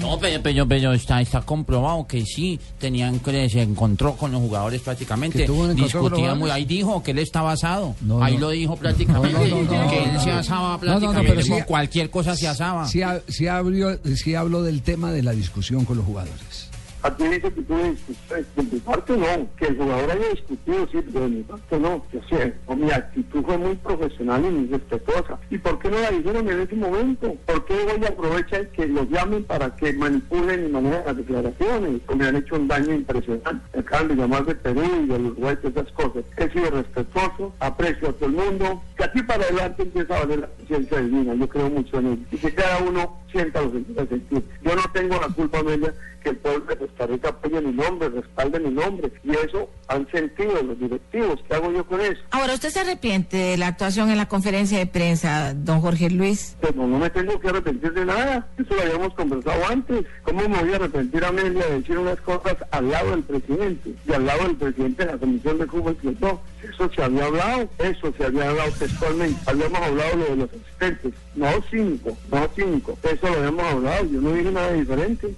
No, pero, pero, pero está, está comprobado que sí, tenían que se encontró con los jugadores prácticamente. ¿Que tuvo un encuentro con los Discutía muy, ahí dijo que él estaba asado. No, ahí no. lo dijo prácticamente. No, que él se asaba prácticamente. pero sí- con cualquier cosa se asaba. Sí, sí, abrió, sí habló del tema de la discusión con los jugadores. Aquí dice que tuve discusiones. De mi parte no, que el jugador haya discutido, sí, pero de mi parte no. Yo sé, o mi actitud fue muy profesional y muy respetuosa. ¿Y por qué no la dijeron en ese momento? ¿Por qué hoy aprovechan que los llamen para que manipulen y manejen las declaraciones? O me han hecho un daño impresionante. Acaban de llamar de Perú y de Uruguay, todas esas cosas. He sido respetuoso, aprecio a todo el mundo. Que aquí para adelante empieza a valer la conciencia divina. Yo creo mucho en él. Y que cada uno sienta lo que quiera sentir. Yo no tengo la culpa, Amelia, que el pueblo de Costa Rica apoye mi nombre, respalde mi nombre. Y eso han sentido los directivos. ¿Qué hago yo con eso? Ahora, ¿usted se arrepiente de la actuación en la conferencia de prensa, don Jorge Luis? Pero no me tengo que arrepentir de nada. Eso lo habíamos conversado antes. ¿Cómo me voy a arrepentir, Amelia, de decir unas cosas al lado del presidente y al lado del presidente de la Comisión de Fútbol que no? Eso se había hablado, eso se había hablado textualmente. Habíamos hablado lo de los asistentes. No cinco, no cinco. Eso lo habíamos hablado. Yo no dije nada diferente.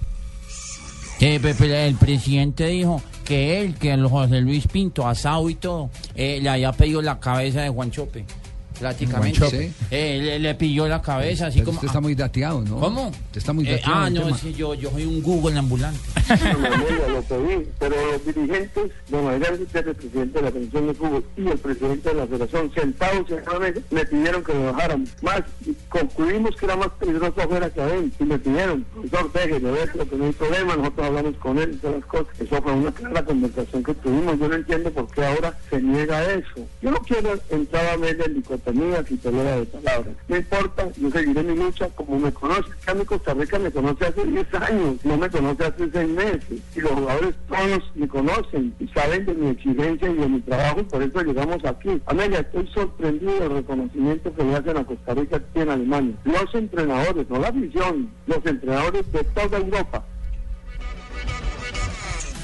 Eh, pe- pe- el presidente dijo que él, que los José Luis Pinto, asado y todo, eh, le había pedido la cabeza de Juan Chope. Prácticamente. Chope. Eh, le, le pidió la cabeza, así Pero como. usted está muy dateado, ¿no? ¿Cómo? Usted está muy Eh, dateado. ah, en el no, tema. es que yo, yo soy un Google ambulante. Lo pedí, pero los dirigentes, don Adrián Gutiérrez, presidente de la Comisión de Fútbol, y el presidente de la Federación, sentados en la mesa, me pidieron que lo bajáramos. Más, y concluimos que era más peligroso afuera que adentro, y me pidieron, profesor, déjelo, déjelo, que no hay problema, nosotros hablamos con él y todas las cosas. Eso fue una clara conversación que tuvimos, yo no entiendo por qué ahora se niega eso. Yo no quiero entrar a ver en dicotomías y pelea de palabras. No importa, yo seguiré mi lucha como me conoce. Que a mi Costa Rica me conoce hace 10 años, no me conoce hace 6 meses. Y los jugadores todos me conocen y saben de mi exigencia y de mi trabajo, y por eso llegamos aquí. Amelia, estoy sorprendido del reconocimiento que le hacen a Costa Rica aquí en Alemania. Los entrenadores, no la afición, los entrenadores de toda Europa.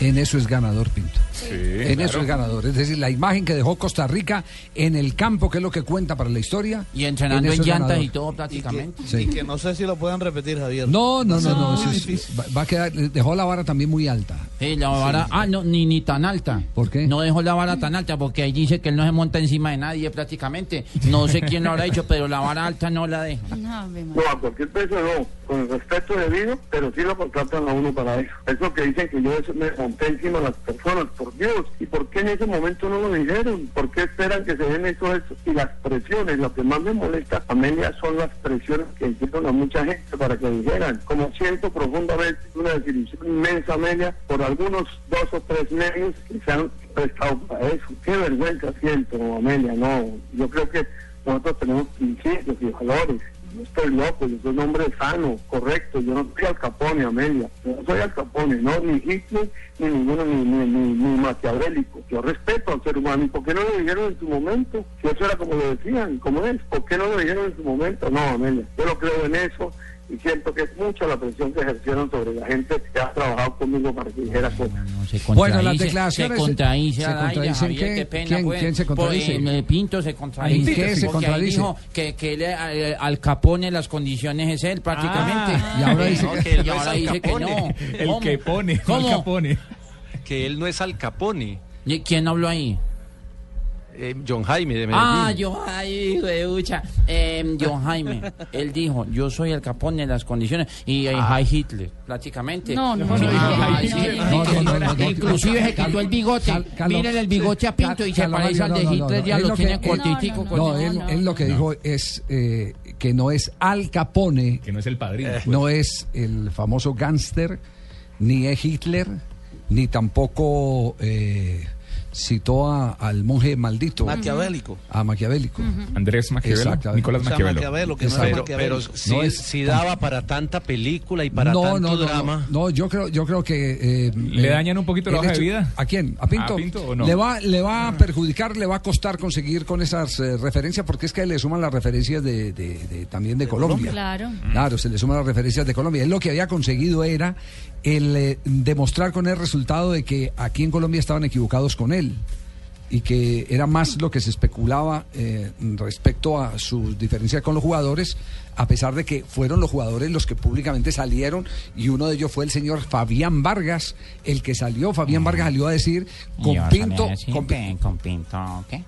En eso es ganador, Pinto. En eso es ganador. Es decir, la imagen que dejó Costa Rica en el campo, que es lo que cuenta para la historia. Y entrenando en eso llantas ganador. y todo prácticamente. Sí. Y que no sé si lo puedan repetir, Javier. No, no, no, no. Eso es- va, va a quedar, dejó la vara también muy alta. Sí, la vara, ah, no, ni, ni tan alta. ¿Por qué? No dejó la vara tan alta porque ahí dice que él no se monta encima de nadie prácticamente. No sé quién lo habrá hecho, pero la vara alta no la deja. No, a cualquier precio no, con el respeto debido, pero sí lo contratan a uno para eso. Es lo que dicen que yo eso me monté encima de las personas, por Dios. ¿Y por qué en ese momento no lo dijeron? ¿Por qué esperan que se den eso, eso? Y las presiones, lo que más me molesta, Amelia, son las presiones que hicieron a mucha gente para que dijeran. Como siento profundamente una desilusión inmensa, Amelia, por algunos dos o tres medios que se han prestado para eso. Qué vergüenza siento, Amelia, no. Yo creo que nosotros tenemos principios y valores. Estoy loco, yo soy un hombre sano, correcto. Yo no soy Al Capone, Amelia. Yo no soy Al Capone, no, ni Hitler, ni ninguno, ni, ni, ni, ni maquiavélico. Yo respeto al ser humano. ¿Y por qué no lo dijeron en su momento? Si eso era como lo decían, como es. ¿Por qué no lo dijeron en su momento? No, Amelia. Yo no creo en eso y siento que es mucha la presión que ejercieron sobre la gente que ha trabajado conmigo para que dijera cosas. Bueno, las Contradice- declaraciones- Se contradice, ¿se qué? pena, ¿Quién- pues. quién se contradice? Pues, eh, Pinto se contradice. ¿En qué se contradice? dijo que, que él, eh, al Capone las condiciones es él prácticamente. Ah, y ahora dice No, que- y no es ahora Al dice que Capone. no. El ¿Cómo? que pone, no ¿Cómo? Al Capone. Que él no es Al Capone. ¿Y ¿Quién habló ahí? Eh, John Jaime de Medellín. Ah, John Jaime, hijo de ucha. Eh, John Jaime, él dijo, yo soy el Capone de las condiciones y eh, Heil Hitler, prácticamente. No, no, no, ah, Inclusive se quitó el bigote. Miren el bigote a Pinto y se parece al de Hitler, ya lo tiene cortitico. No, él, lo que dijo es eh, que no es Al Capone. Que no es el padrino. pues. No es el famoso gángster, ni es Hitler, ni tampoco eh, citó a- al monje maldito. Maquiavélico. A Maquiavélico. Andrés Maquiavelo. Nicolás O sea, Maquiavelo. Que no. Pero, pero si, No es- si daba para tanta película y para no, tanto no, no, drama. No, no, yo creo, yo creo que eh, ¿Le eh, dañan un poquito la el hoja de vida? ¿A quién? ¿A Pinto? ¿A Pinto o no? Le va, le va a perjudicar, le va a costar conseguir con esas eh, referencias, porque es que le suman las referencias de, de- de- también de, Colombia. Claro. Claro, se le suman las referencias de Colombia. Él lo que había conseguido era el eh, demostrar con el resultado de que aquí en Colombia estaban equivocados con él y que era más lo que se especulaba eh, respecto a sus diferencias con los jugadores, a pesar de que fueron los jugadores los que públicamente salieron y uno de ellos fue el señor Fabián Vargas, el que salió, Fabián Vargas salió a decir con Pinto, con, con Pinto, ¿qué?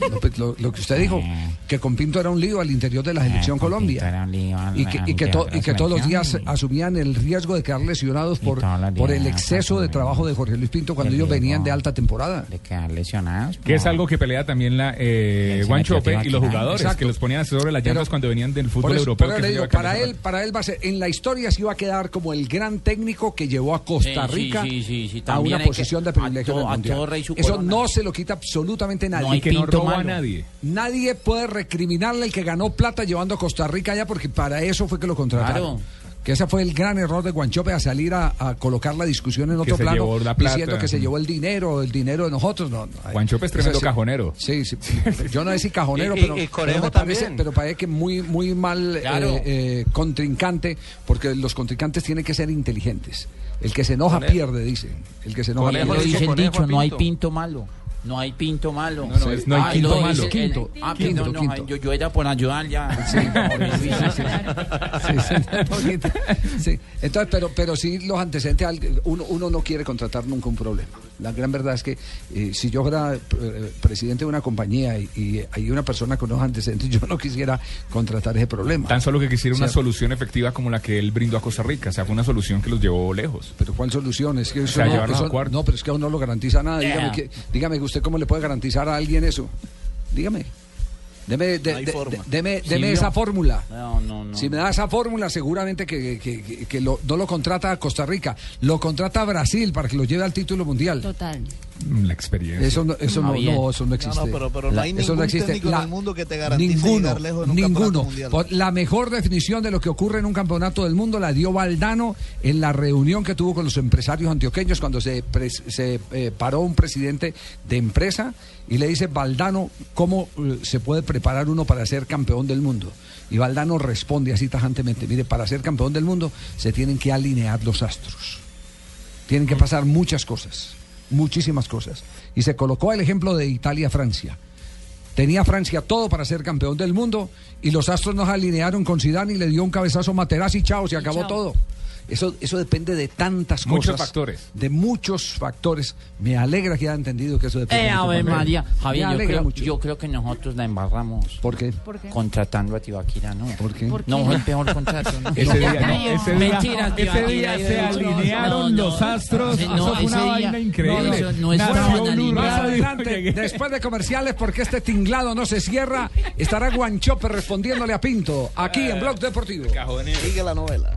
Lo, pues, lo- lo que usted dijo, que con Pinto era un lío al interior de la selección Eh, Colombia. Pinto era un lío al- y que, y que, to- y que todos los días asumían el riesgo de quedar lesionados por, por el exceso de trabajo de Jorge Luis Pinto cuando El ellos venían de alta temporada. De quedar lesionados. Que es algo que pelea también la eh, Guanchope y los jugadores, Exacto. que los ponían sobre las Pero- llantas cuando venían del fútbol Por eso- europeo. que digo, para él, para él va a ser, en la historia sí va a quedar como el gran técnico que llevó a Costa Sí, sí, Rica sí, sí, sí, a una que- posición de privilegio a Mundial. su Eso no se lo quita absolutamente nadie. No no Pinto robó a malo. nadie. Nadie puede recriminarle el que ganó plata llevando a Costa Rica allá porque para eso fue que lo contrataron. Claro. Que ese fue el gran error de Guanchope a salir a, a colocar la discusión en otro plano llevó la plata. diciendo que se llevó el dinero, el dinero de nosotros. No, no, Guanchope es tremendo sí. cajonero. Sí, sí. Yo no sé si cajonero, Y- pero, y pero me parece, también. pero parece que muy, muy mal Claro. eh, eh, contrincante, porque los contrincantes tienen que ser inteligentes. El que se enoja Conejo. pierde, dicen. El que se enoja Conejo pierde. hizo dice el conejo dicho, no hay pinto malo. No hay pinto malo. No, no, es- no hay Ah, quinto malo. dice el- Quinto. Ah, Quinto, perdón, no, quinto. Yo, yo era por ayudar ya. Sí, sí, sí. Entonces, pero, pero sí los antecedentes, al- uno, uno no quiere contratar nunca un problema. La gran verdad es que eh, si yo fuera eh, presidente de una compañía y, y hay una persona con unos antecedentes, yo no quisiera contratar ese problema. Tan solo que quisiera O sea, una solución efectiva como la que él brindó a Costa Rica. O sea, fue una solución que los llevó lejos. Pero ¿cuál solución? Es que O eso sea, no, eso- no, pero es que aún no lo garantiza nada. Yeah. Dígame, que, dígame usted cómo le puede garantizar a alguien eso. Dígame. Deme, de- No hay de- forma. de- deme, Sí, deme no. esa fórmula. No, no, no. Si me da esa fórmula, seguramente que, que- que- que lo- no lo contrata a Costa Rica, lo contrata a Brasil para que lo lleve al título mundial. Total. La experiencia. Eso no, eso Ah, no, eso no existe. No, no, pero- pero no hay eso ningún técnico en el mundo que te garantice ninguno, llegar lejos en un ninguno. campeonato mundial. Por- La mejor definición de lo que ocurre en un campeonato del mundo la dio Valdano en la reunión que tuvo con los empresarios antioqueños cuando se, se eh, paró un presidente de empresa y le dice Valdano cómo eh, se puede preparar uno para ser campeón del mundo. Y Valdano responde así tajantemente, mire, para ser campeón del mundo se tienen que alinear los astros. Tienen que pasar muchas cosas, muchísimas cosas. Y se colocó el ejemplo de Italia-Francia. Tenía Francia todo para ser campeón del mundo y los astros nos alinearon con Zidane y le dio un cabezazo a Materazzi y chao, se acabó chao. todo. Eso, eso depende de tantas Muchos cosas. factores. De muchos factores. Me alegra que haya entendido que eso depende Eh, de muchos. María, Javier, yo creo, mucho. yo creo que nosotros la embarramos. ¿Por qué? Contratando a Tibaquira, ¿no? ¿Por qué? No, fue el peor contrato, ¿no? Ese día, no, ese día- Mentira, ese día se alinearon no, los astros. No, Eso fue ese una día- vaina increíble. No, eso no es banalidad. Más adelante, después de comerciales, porque este tinglado no se cierra, estará Guanchope respondiéndole a Pinto, aquí en Blog Deportivo. Sigue la novela.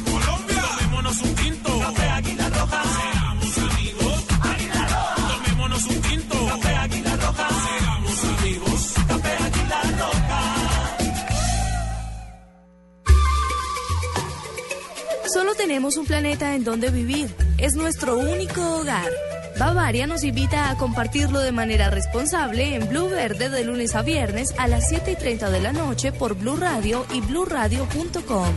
Tenemos un planeta en donde vivir. Es nuestro único hogar. Bavaria nos invita a compartirlo de manera responsable en Blue Verde de lunes a viernes a las 7 y 30 de la noche por Blue Radio y bluradio.com.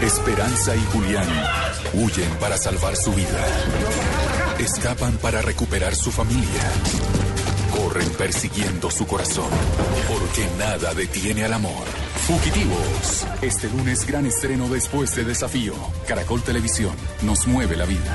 Esperanza y Julián huyen para salvar su vida. Escapan para recuperar su familia. Corren persiguiendo su corazón. Porque nada detiene al amor. Fugitivos. Este lunes gran estreno después de Desafío. Caracol Televisión nos mueve la vida.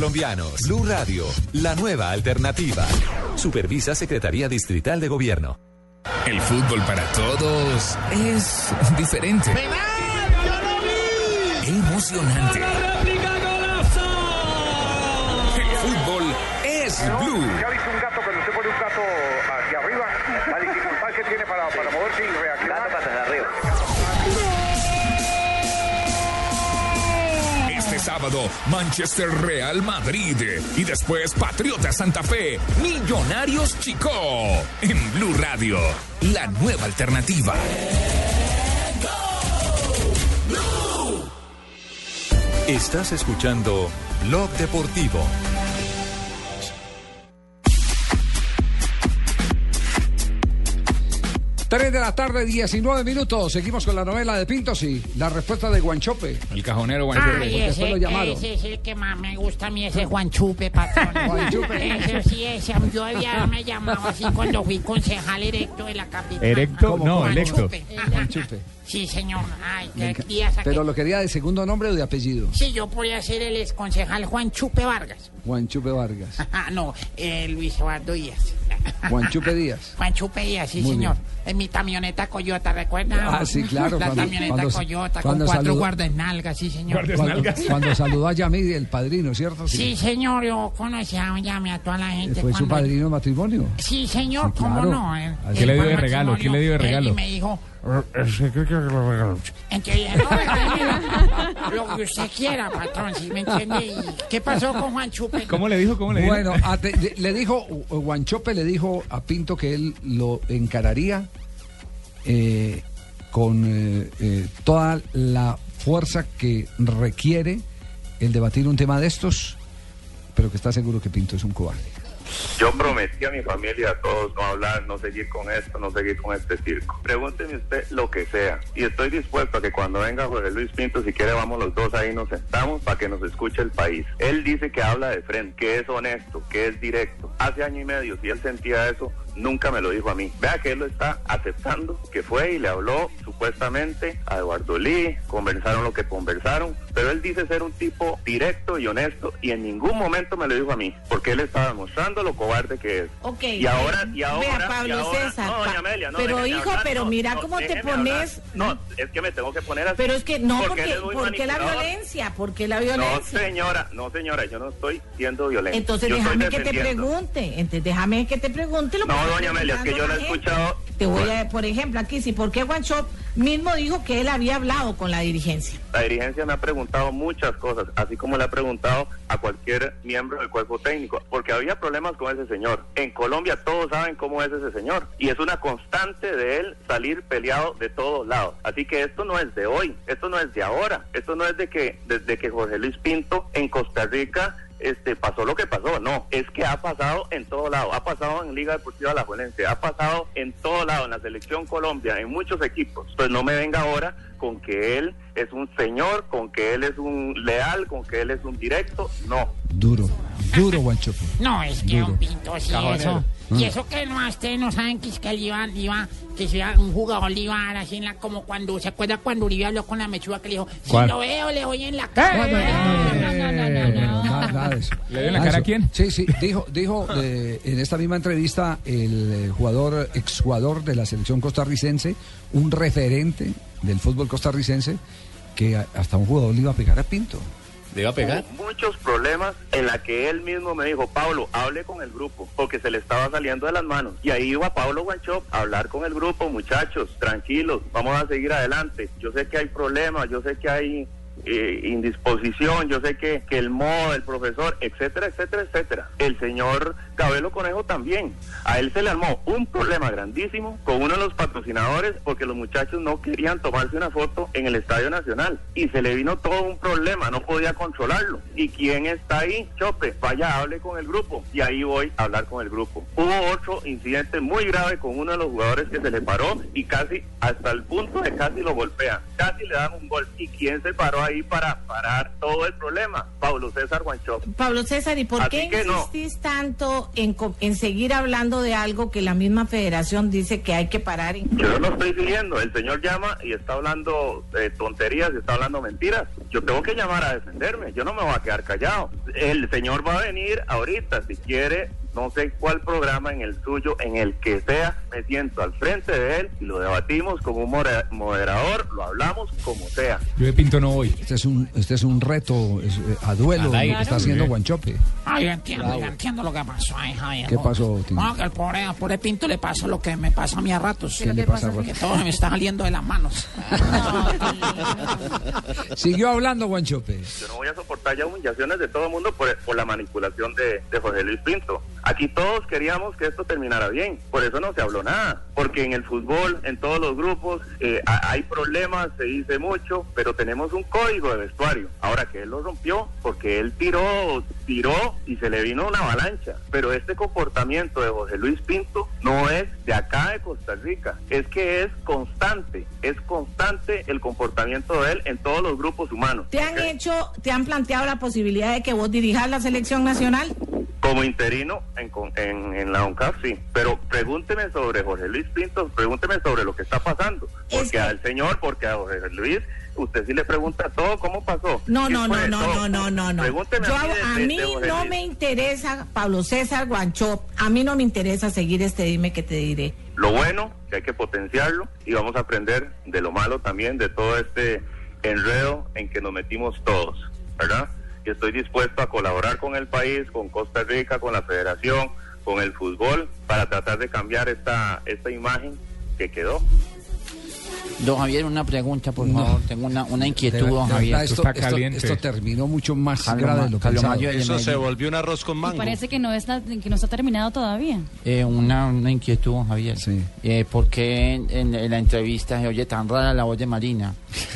colombianos. Blue Radio, la nueva alternativa. Supervisa Secretaría Distrital de Gobierno. El fútbol para todos es diferente. Emocionante. El fútbol es blue. ¿Ya ha visto un gato cuando usted pone un gato hacia arriba? La dificultad que tiene para, para moverse Manchester Real Madrid y después Patriota Santa Fe, Millonarios Chico. En Blue Radio, la nueva alternativa. Estás escuchando Blog Deportivo. Tres de la tarde, 19 minutos. Seguimos con la novela de Pintos y la respuesta de Guanchope. El cajonero Ay, Ay, después lo llamaron. ese es el que más me gusta a mí, ese Juan Chupe, patrón. Juanchupe. Eso sí, ese, yo había, me llamaba así cuando fui concejal erecto de la capital. ¿Erecto? No, Juan electo. Chupe. Guanchupe. Sí, señor. Ay, qué día saqué. Pero lo quería de segundo nombre o de apellido. Sí, yo podía ser el exconcejal Juan Chupe Vargas. Guanchupe Vargas. Ah, no, eh, Luis Eduardo Díaz. Guanchupe Díaz. Juan Chupe Díaz, sí, Muy señor. bien. en mi camioneta Coyota, ¿recuerda? Ah, sí, claro, La cuando- camioneta cuando- Coyota cuando con cuatro saludó- guardanalgas, sí, señor. Cuando, cuando saludó a Yami, el padrino, ¿cierto? Sí, señor, yo conocía a Yami, a toda la gente. Fue su padrino de matrimonio. Sí, señor, Sí, cómo claro. no. eh. ¿Qué le dio de regalo? ¿Qué le dio de regalo? Y me dijo, Lo que usted quiera, patrón, ¿sí me entiende? ¿Y qué pasó con Juan Chupe? ¿Cómo le dijo? ¿Cómo le dijo? Bueno, le- le dijo, Guanchope le dijo a Pinto que él lo encararía eh, con eh, eh, toda la fuerza que requiere el debatir un tema de estos, pero que está seguro que Pinto es un cobarde. Yo prometí a mi familia, a todos, no hablar, no seguir con esto, no seguir con este circo. Pregúnteme usted lo que sea. Y estoy dispuesto a que cuando venga José Luis Pinto, si quiere, vamos los dos ahí, nos sentamos para que nos escuche el país. Él dice que habla de frente, que es honesto, que es directo. Hace año y medio, si él sentía eso, nunca me lo dijo a mí. Vea que él lo está aceptando, que fue y le habló supuestamente a Eduardo Lee, conversaron lo que conversaron, pero él dice ser un tipo directo y honesto y en ningún momento me lo dijo a mí, porque él estaba demostrando lo cobarde que es. Ok. Y ahora, y ahora, Vea, y Pablo ahora- César, no, doña Amelia, no, pero, hijo, hablar, pero no, mira no, cómo te pones- hablar. No, es que me tengo que poner así. Pero es que no, porque porque, él es muy ¿por qué la violencia? ¿Por qué la No, violencia? señora, no, señora, yo no estoy siendo violento. Entonces Yo déjame que te pregunte, entonces déjame que te pregunte lo que No, doña Amelia, es que yo he la gente. escuchado. Te voy a, por ejemplo, aquí sí, ¿por qué Guanchop mismo dijo que él había hablado con la dirigencia? La dirigencia me ha preguntado muchas cosas, así como le ha preguntado a cualquier miembro del cuerpo técnico, porque había problemas con ese señor. En Colombia todos saben cómo es ese señor y es una constante de él salir peleado de todos lados. Así que esto no es de hoy, esto no es de ahora, esto no es de que desde que Jorge Luis Pinto en Costa Rica este pasó lo que pasó, no, es que ha pasado en todo lado, ha pasado en Liga Deportiva La Juelense, ha pasado en todo lado, en la selección Colombia, en muchos equipos. Pues no me venga ahora con que él es un señor, con que él es un leal, con que él es un directo, no. Duro, duro Guanchope. No, es que Duro. un pinto, sí, Cajonero. eso. Mm. Y eso que no, ustedes no saben que es que él iba, iba, que sea un jugador le iba a dar así en la, como cuando, ¿se acuerda cuando Uribe habló con la mechuga que le dijo, si ¿Cuál? lo veo, le doy en la cara? ¿Le dio en la cara a quién? Sí, sí, dijo, dijo eh, en esta misma entrevista el eh, jugador, exjugador de la selección costarricense, un referente del fútbol costarricense, que hasta un jugador le iba a pegar a Pinto. ¿Le pegar? muchos problemas en la que él mismo me dijo, Pablo, hable con el grupo, porque se le estaba saliendo de las manos. Y ahí iba Pablo Guanchop a hablar con el grupo, muchachos, tranquilos, vamos a seguir adelante. Yo sé que hay problemas, yo sé que hay eh, indisposición, yo sé que, que el modo del profesor, etcétera, etcétera, etcétera. El señor Cabelo Conejo también. A él se le armó un problema grandísimo con uno de los patrocinadores porque los muchachos no querían tomarse una foto en el Estadio Nacional y se le vino todo un problema, no podía controlarlo. ¿Y quién está ahí? Chope, vaya, hable con el grupo. Y ahí voy a hablar con el grupo. Hubo otro incidente muy grave con uno de los jugadores que se le paró y casi hasta el punto de casi lo golpea. Casi le dan un gol. ¿Y quién se paró ahí para parar todo el problema? Pablo César Guanchop. Pablo César, ¿y por Así qué que no. insistís tanto en, en seguir hablando de algo que la misma federación dice que hay que parar? Yo no estoy siguiendo. El señor llama y está hablando eh, tonterías, está hablando mentiras. Yo tengo que llamar a defenderme. Yo no me voy a quedar callado. El señor va a venir ahorita, si quiere, no sé cuál programa, en el suyo, en el que sea, me siento al frente de él y lo debatimos con un moderador, lo hablamos como sea. Yo de Pinto no voy. Este es un, este es un reto es, eh, a duelo lo que está haciendo Guanchope. Ah, yo entiendo, yo entiendo lo que pasó ahí, Javier. ¿Qué pasó, Tino? No, que al pobre, al pobre Pinto le pasa lo que me pasa a mí a ratos. ¿Qué le pasa a ratos? Que todo me está saliendo de las manos. Siguió hablando Guanchope. Yo no voy a soportar ya humillaciones de todo el mundo por, por la manipulación de, de José Luis Pinto. Aquí todos queríamos que esto terminara bien, por eso no se habló nada, porque en el fútbol, en todos los grupos, eh, ha- hay problemas, se dice mucho, pero tenemos un código de vestuario. Ahora que él lo rompió, porque él tiró, tiró y se le vino una avalancha. Pero este comportamiento de José Luis Pinto no es de acá de Costa Rica, es que es constante, es constante el comportamiento de él en todos los grupos humanos. ¿Te han hecho, te han planteado la posibilidad de que vos dirijas la selección nacional? Como interino en, en, en la UNCAF, sí. Pero pregúnteme sobre Jorge Luis Pinto, pregúnteme sobre lo que está pasando. Porque al señor, porque a Jorge Luis, usted sí le pregunta todo, ¿cómo pasó? No, ¿Qué no, no, no, no, no, no, no. Pregúnteme Yo, a mí, a mí no Luis. me interesa Pablo César Guanchop, a mí no me interesa seguir este dime que te diré. lo bueno, que hay que potenciarlo, y vamos a aprender de lo malo también, de todo este enredo en que nos metimos todos, ¿verdad? Y estoy dispuesto a colaborar con el país, con Costa Rica, con la federación, con el fútbol, para tratar de cambiar esta, esta imagen que quedó. Don Javier, una pregunta, por No. favor. Tengo una, una De inquietud, don Javier. verdad, esto, esto- esto terminó mucho más Carlos grave Ma- de lo pensado. Eso se volvió un arroz con Y mango. parece que no, está, que no está terminado todavía. Eh, una, una inquietud, don Javier. Eh, ¿Por qué en, en- en la entrevista se oye tan rara la voz de Marina?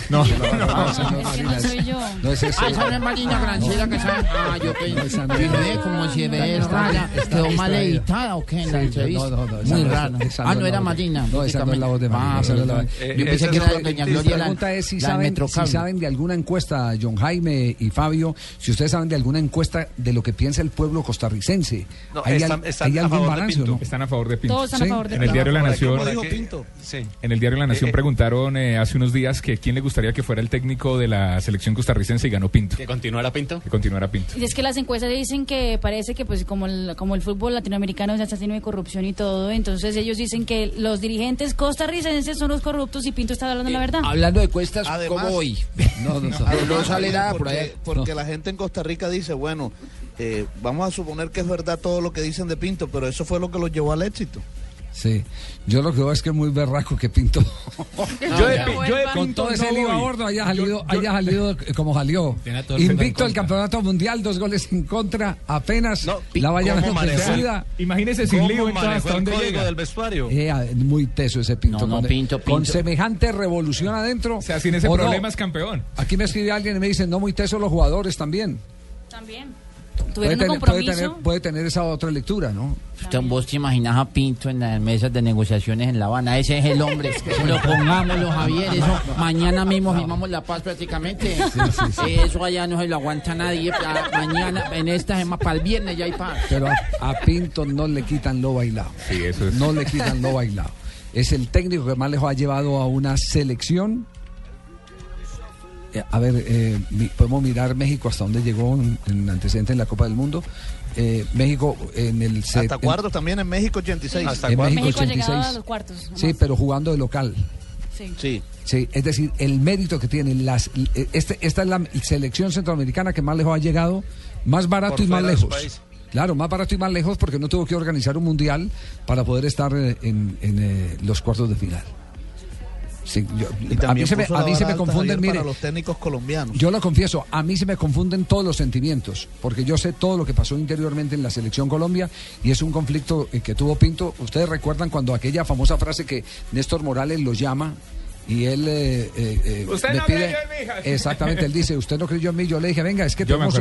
No, Es que Marina, no soy yo. No es eso. Ah, esa no es Marina Granciera que sabe. Ah, yo pensé. Como si ve está ¿Quedó mal editada o qué en la entrevista? no, no, no, Muy no raro. Ah, no no era Marina. no, esa no es la voz de Marina, Ah, no voz- Yo Eh, pensé esa que era doña Gloria la, pregunta es si saben, si Metrocable. saben de alguna encuesta, John Jaime y Fabio, si ustedes saben de alguna encuesta de lo que piensa el pueblo costarricense. No, ¿Hay, están- al- están ¿hay a algún favor de balance o Pinto. no? Están a favor de Pinto. Todos están a favor de En el diario La Por aquí, Nación. por aquí. Pinto? En el diario La Nación Eh, eh. preguntaron eh, hace unos días que quién le gustaría que fuera el técnico de la selección costarricense y ganó Pinto. ¿Que continuara Pinto? Que continuara Pinto. Y es que las encuestas dicen que parece que pues como el, como el fútbol latinoamericano ya está lleno de corrupción y todo, entonces ellos dicen que los dirigentes costarricenses son los corruptos y Pinto está hablando la verdad. Hablando de cuestas, Además- ¿cómo hoy? No, no, no. Además, No sale nada por porque, ahí. porque No. la gente en Costa Rica dice, bueno, eh, vamos a suponer que es verdad todo lo que dicen de Pinto, pero eso fue lo que los llevó al éxito. Sí, yo lo que veo es que es muy berraco que Pinto. Yo de Pi- yo de con todo ese no lío bordo haya salido, haya salido como salió. El Invicto el campeonato mundial, dos goles en contra, apenas Pi- la vaya ¿cómo manejó? ofrecida. Imagínese sin ¿Cómo lío hasta el dónde código llega. del vestuario? Eh, ah, muy teso ese Pinto. No, no, con, Pinto, con semejante revolución adentro. O sea, sin ese ¿o no? problema es campeón. Aquí me escribe alguien y me dice, no muy teso los jugadores también. También. Puede tener, puede, compromiso. tener, puede tener esa otra lectura, ¿no? Usted, vos te imaginas a Pinto en las mesas de negociaciones en La Habana. Ese es el hombre. Lo pongámoslo, Javier. Eso, mañana mismo firmamos la paz prácticamente. Eso allá no se lo aguanta nadie. Mañana, en esta semana, para el viernes ya hay paz. Pero a, a Pinto no le quitan lo bailado. Sí, eso es. No le quitan lo bailado. Es el técnico que más les ha llevado a una selección. Eh, a ver, eh, podemos mirar México hasta dónde llegó en, en antecedentes en la Copa del Mundo. Eh, México en el set- Hasta en- cuartos también en México 86. en México, México ha llegado 86. a los cuartos. Sí, pero jugando de local. Sí. Sí. Sí, es decir, el mérito que tiene las, este, esta es la selección centroamericana que más lejos ha llegado, más barato Por y más lejos. Claro, más barato y más lejos porque no tuvo que organizar un mundial para poder estar eh, en, en, eh, los cuartos de final. Sí, yo- a mí se me, a mí se me confunden, mire, para los técnicos colombianos. yo lo confieso, a mí se me confunden todos los sentimientos, porque yo sé todo lo que pasó interiormente en la selección Colombia y es un conflicto eh, que tuvo Pinto. Ustedes recuerdan cuando aquella famosa frase que Néstor Morales lo llama y él eh, eh, eh, Usted me no pide creyó en mí, hija. exactamente él dice usted no creyó en mí yo le dije venga es que tenemos,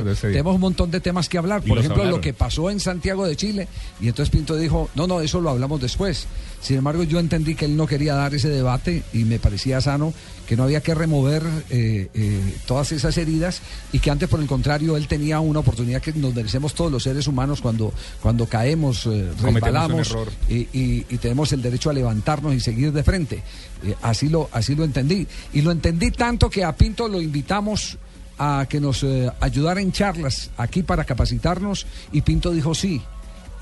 un montón de temas que hablar Y por ejemplo hablaron. lo que pasó en Santiago de Chile y entonces Pinto dijo no no eso lo hablamos después sin embargo yo entendí que él no quería dar ese debate y me parecía sano que no había que remover eh, eh, todas esas heridas y que antes por el contrario él tenía una oportunidad que nos merecemos todos los seres humanos cuando cuando caemos eh, resbalamos y, y- y tenemos el derecho a levantarnos y seguir de frente. Eh, así lo así lo entendí. Y lo entendí tanto que a Pinto lo invitamos a que nos eh, ayudara en charlas aquí para capacitarnos y Pinto dijo sí.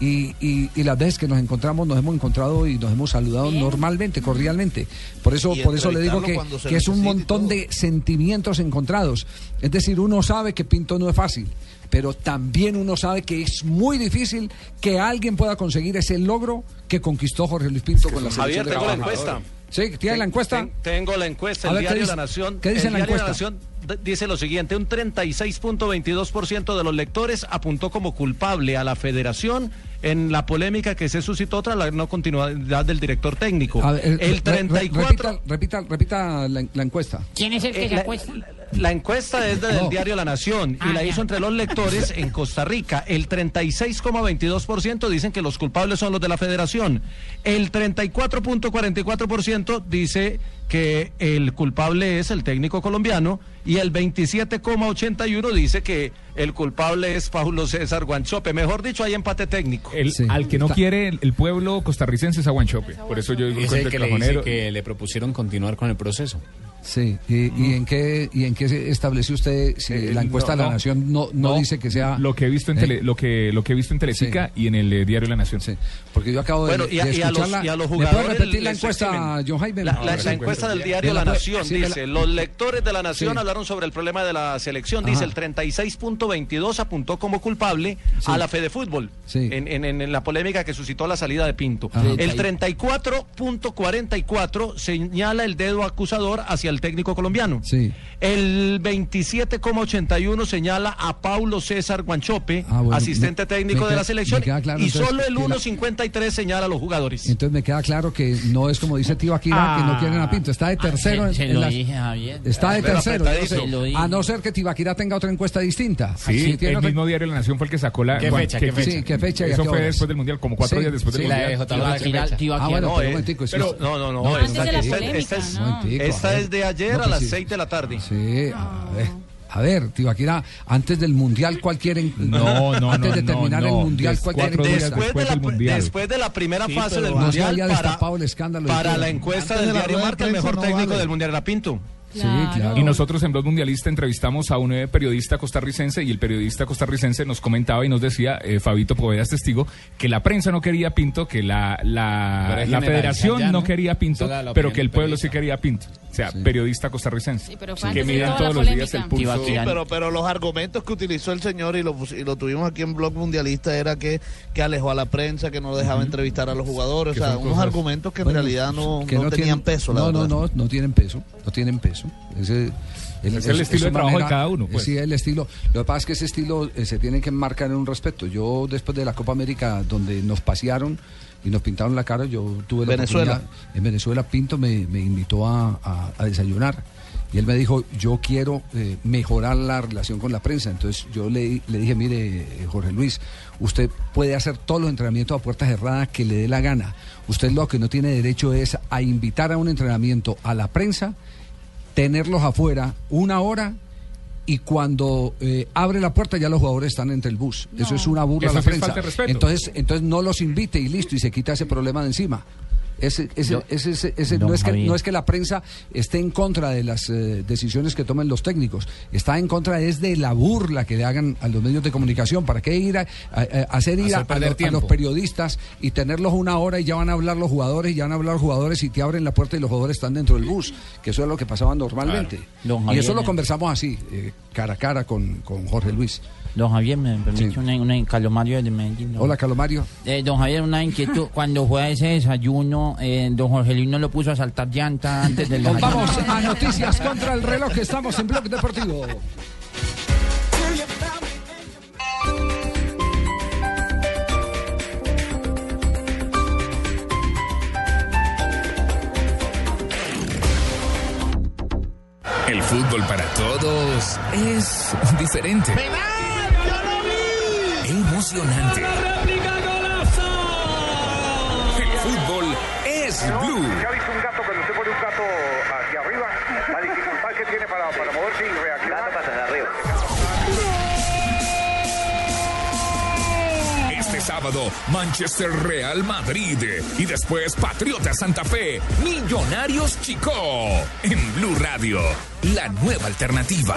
Y, y- y las veces que nos encontramos nos hemos encontrado y nos hemos saludado normalmente, cordialmente. Por eso, por eso le digo que, es un montón todo. de sentimientos encontrados. Es decir, uno sabe que Pinto no es fácil, pero también uno sabe que es muy difícil que alguien pueda conseguir ese logro que conquistó Jorge Luis Pinto con la Javier, selección de tengo la encuesta. Sí, ¿tiene la encuesta? Ten- tengo la encuesta. El ver, ¿qué diario dice? La Nación. ¿Qué dice el la diario La encuesta? Nación dice lo siguiente: un 36.22% de los lectores apuntó como culpable a la Federación en la polémica que se suscitó tras la no continuidad del director técnico. Ver, el re- 34 repita, repita, repita la, la encuesta. ¿Quién es el que Eh, se la- acuesta? La encuesta es del No. diario La Nación y Ah, la ya. hizo entre los lectores en Costa Rica. El 36,22% dicen que los culpables son los de la federación. El 34,44% dice que el culpable es el técnico colombiano y el 27,81% dice que el culpable es Paulo César Guanchope. Mejor dicho, hay empate técnico. El- Al que no quiere el, el pueblo costarricense es a Guanchope. Por eso yo digo Es cuento el el que le dice cajonero. que le propusieron continuar con el proceso. Sí, ¿Y, y en qué y en qué se estableció usted si Eh, la encuesta no, de la no. Nación no, no, No, dice que sea lo que he visto en ¿Eh? tele, lo que lo que he visto en Teletica y en el eh, diario La Nación. Porque yo acabo Bueno, de, y a- de y a los- y a los ¿Me puede repetir la encuesta, John Jaime? La, No, la- sí, la encuesta del diario ¿Me La Nación sí, dice, los lectores de La Nación Sí. hablaron sobre el problema de la selección. Dice, Ajá. el 36.22 apuntó como culpable Sí. a la Fede Fútbol Sí. en, en- la polémica que suscitó la salida de Pinto. Ajá. El 34.44 señala el dedo acusador hacia el técnico colombiano. Sí. El 27,81 señala a Paulo César Guanchope, Ah, bueno, asistente me- técnico me de la selección, claro, y entonces, solo el que la- 1,53 señala a los jugadores. Entonces me queda claro que no es como dice Tío Aquila, que no quieren a Pinto. Está de tercero se- en, se en lo las- dije, Javier. Está de Pero tercero. entonces, a no ser que Tibaquira tenga otra encuesta distinta. Sí, el otra- mismo diario La Nación fue el que sacó la. ¿Qué fecha, qué fecha? Sí, ¿qué fecha Eso fue después del Mundial, como cuatro Sí, días después sí, del la Mundial. de J. Tibaquira- Tibaquira- Ah, bueno, No, pero un momentico, es- no, no, no. No, esta- antes de la de ayer No, a pues las sí. 6 de la tarde. Sí, a ver. A ver, Tibaquira, antes del Mundial, ¿cuál quieren? No, no, Antes no, de terminar no. el Mundial, ¿cuál quieren? después del Mundial. Después de la primera Sí, fase del no se Mundial, para, destapado el escándalo. para la de encuesta la del diario de Marca, el mejor no técnico vale. del Mundial era Pinto. Sí, claro. Y nosotros en Blog Mundialista entrevistamos a un eh, periodista costarricense y el periodista costarricense nos comentaba y nos decía, eh, Fabito Poveda es testigo, que la prensa no quería Pinto, que la, la, federación ya, no ¿no? quería Pinto, pero que el pueblo sí quería Pinto. O sea, periodista costarricense. Sí, pero que todos los días polémica. el pulso. Sí, pero, pero los argumentos que utilizó el señor y lo, y lo tuvimos aquí en Blog Mundialista era que, que alejó a la prensa, que no dejaba entrevistar a los jugadores, o sea, unos cosas- argumentos que en Bueno, realidad no, que no tenían tienen- peso, la no, verdad. no, no, no tienen peso, no tienen peso. Ese, Es el estilo de trabajo de cada uno, pues. Sí, el estilo. Lo que pasa es que ese estilo eh, se tiene que enmarcar en un respeto. Yo, después de la Copa América, donde nos pasearon y nos pintaron la cara, yo tuve la Venezuela. oportunidad- En Venezuela, Pinto me, me invitó a, a- a desayunar. Y él me dijo, yo quiero eh, mejorar la relación con la prensa. Entonces yo le, le dije, mire, eh, Jorge Luis, usted puede hacer todos los entrenamientos a puertas cerradas que le dé la gana. Usted lo que no tiene derecho es a invitar a un entrenamiento a la prensa, tenerlos afuera una hora y cuando eh, abre la puerta ya los jugadores están entre el bus. Eso es una burla Eso a la prensa. Entonces, entonces no los invite y listo y se quita ese problema de encima. Ese, ese, Yo- ese, ese- ese- Don no, es que, no es que la prensa esté en contra de las eh, decisiones que tomen los técnicos, está en contra es de la burla que le hagan a los medios de comunicación. ¿Para qué ir a, a- a hacer ir a, Hacer perder a los periodistas y tenerlos una hora y ya van a hablar los jugadores y ya van a hablar los jugadores y te abren la puerta y los jugadores están dentro del bus? Que eso es lo que pasaba normalmente. Claro. Y eso lo eh. conversamos así, eh, cara a cara con, con Jorge Luis. Don Javier, me permite una, una Calomario de Medellín. ¿no? Hola, Calomario. Eh, don Javier, una inquietud. Cuando fue a ese desayuno, eh, don Jorge Luis no lo puso a saltar llanta antes del desayuno. vamos a noticias contra el reloj. Estamos en Blog Deportivo. El fútbol para todos es diferente. Emocionante. El fútbol es blue. Se ha visto un gato cuando usted pone un gato hacia arriba, la dificultad que tiene para, para moverse y reaccionar. Este sábado, Manchester Real Madrid y después Patriota Santa Fe, Millonarios Chico. En Blue Radio, la nueva alternativa.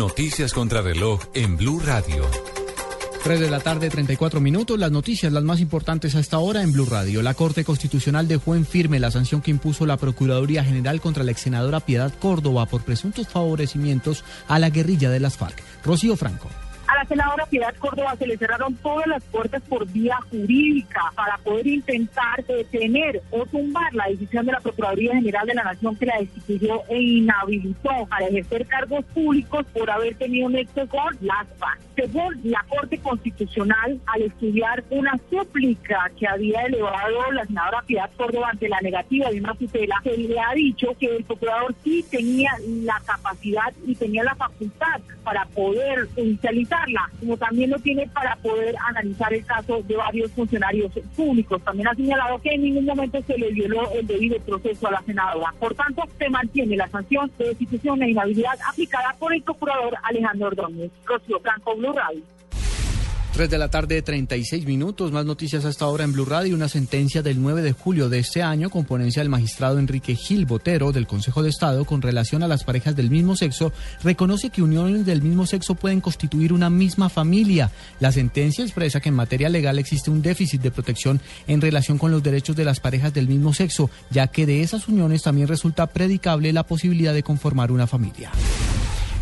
Noticias contra reloj en Blue Radio. 3 de la tarde, 34 minutos. Las noticias, las más importantes hasta ahora en Blue Radio. La Corte Constitucional dejó en firme la sanción que impuso la Procuraduría General contra la ex senadora Piedad Córdoba por presuntos favorecimientos a la guerrilla de las FARC. Rocío Franco. La senadora Piedad Córdoba se le cerraron todas las puertas por vía jurídica para poder intentar detener o tumbar la decisión de la Procuraduría General de la Nación que la destituyó e inhabilitó para ejercer cargos públicos por haber tenido nexo con las FARC. Según la Corte Constitucional, al estudiar una súplica que había elevado la senadora Piedad Córdoba ante la negativa de una tutela, se le ha dicho que el procurador sí tenía la capacidad y tenía la facultad para poder como también lo tiene para poder analizar el caso de varios funcionarios públicos. También ha señalado que en ningún momento se le violó el debido proceso a la senadora. Por tanto, se mantiene la sanción de destitución e inhabilidad aplicada por el procurador Alejandro Ordóñez. Rocío Blanco, Blue Radio. 3 de la tarde, 36 minutos. Más noticias hasta ahora en Blue Radio. Una sentencia del 9 de julio de este año con ponencia del magistrado Enrique Gil Botero del Consejo de Estado con relación a las parejas del mismo sexo reconoce que uniones del mismo sexo pueden constituir una misma familia. La sentencia expresa que en materia legal existe un déficit de protección en relación con los derechos de las parejas del mismo sexo, ya que de esas uniones también resulta predicable la posibilidad de conformar una familia.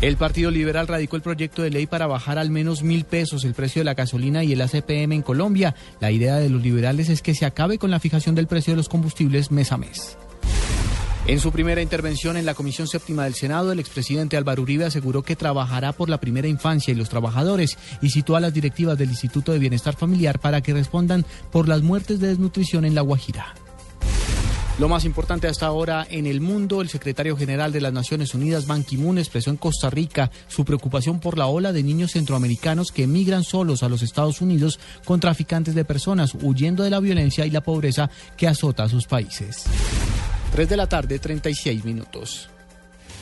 El Partido Liberal radicó el proyecto de ley para bajar al menos mil pesos el precio de la gasolina y el ACPM en Colombia. La idea de los liberales es que se acabe con la fijación del precio de los combustibles mes a mes. En su primera intervención en la Comisión Séptima del Senado, el expresidente Álvaro Uribe aseguró que trabajará por la primera infancia y los trabajadores y citó a las directivas del Instituto de Bienestar Familiar para que respondan por las muertes de desnutrición en La Guajira. Lo más importante hasta ahora en el mundo, el secretario general de las Naciones Unidas, Ban Ki-moon, expresó en Costa Rica su preocupación por la ola de niños centroamericanos que emigran solos a los Estados Unidos con traficantes de personas, huyendo de la violencia y la pobreza que azota a sus países. 3 de la tarde, 36 minutos.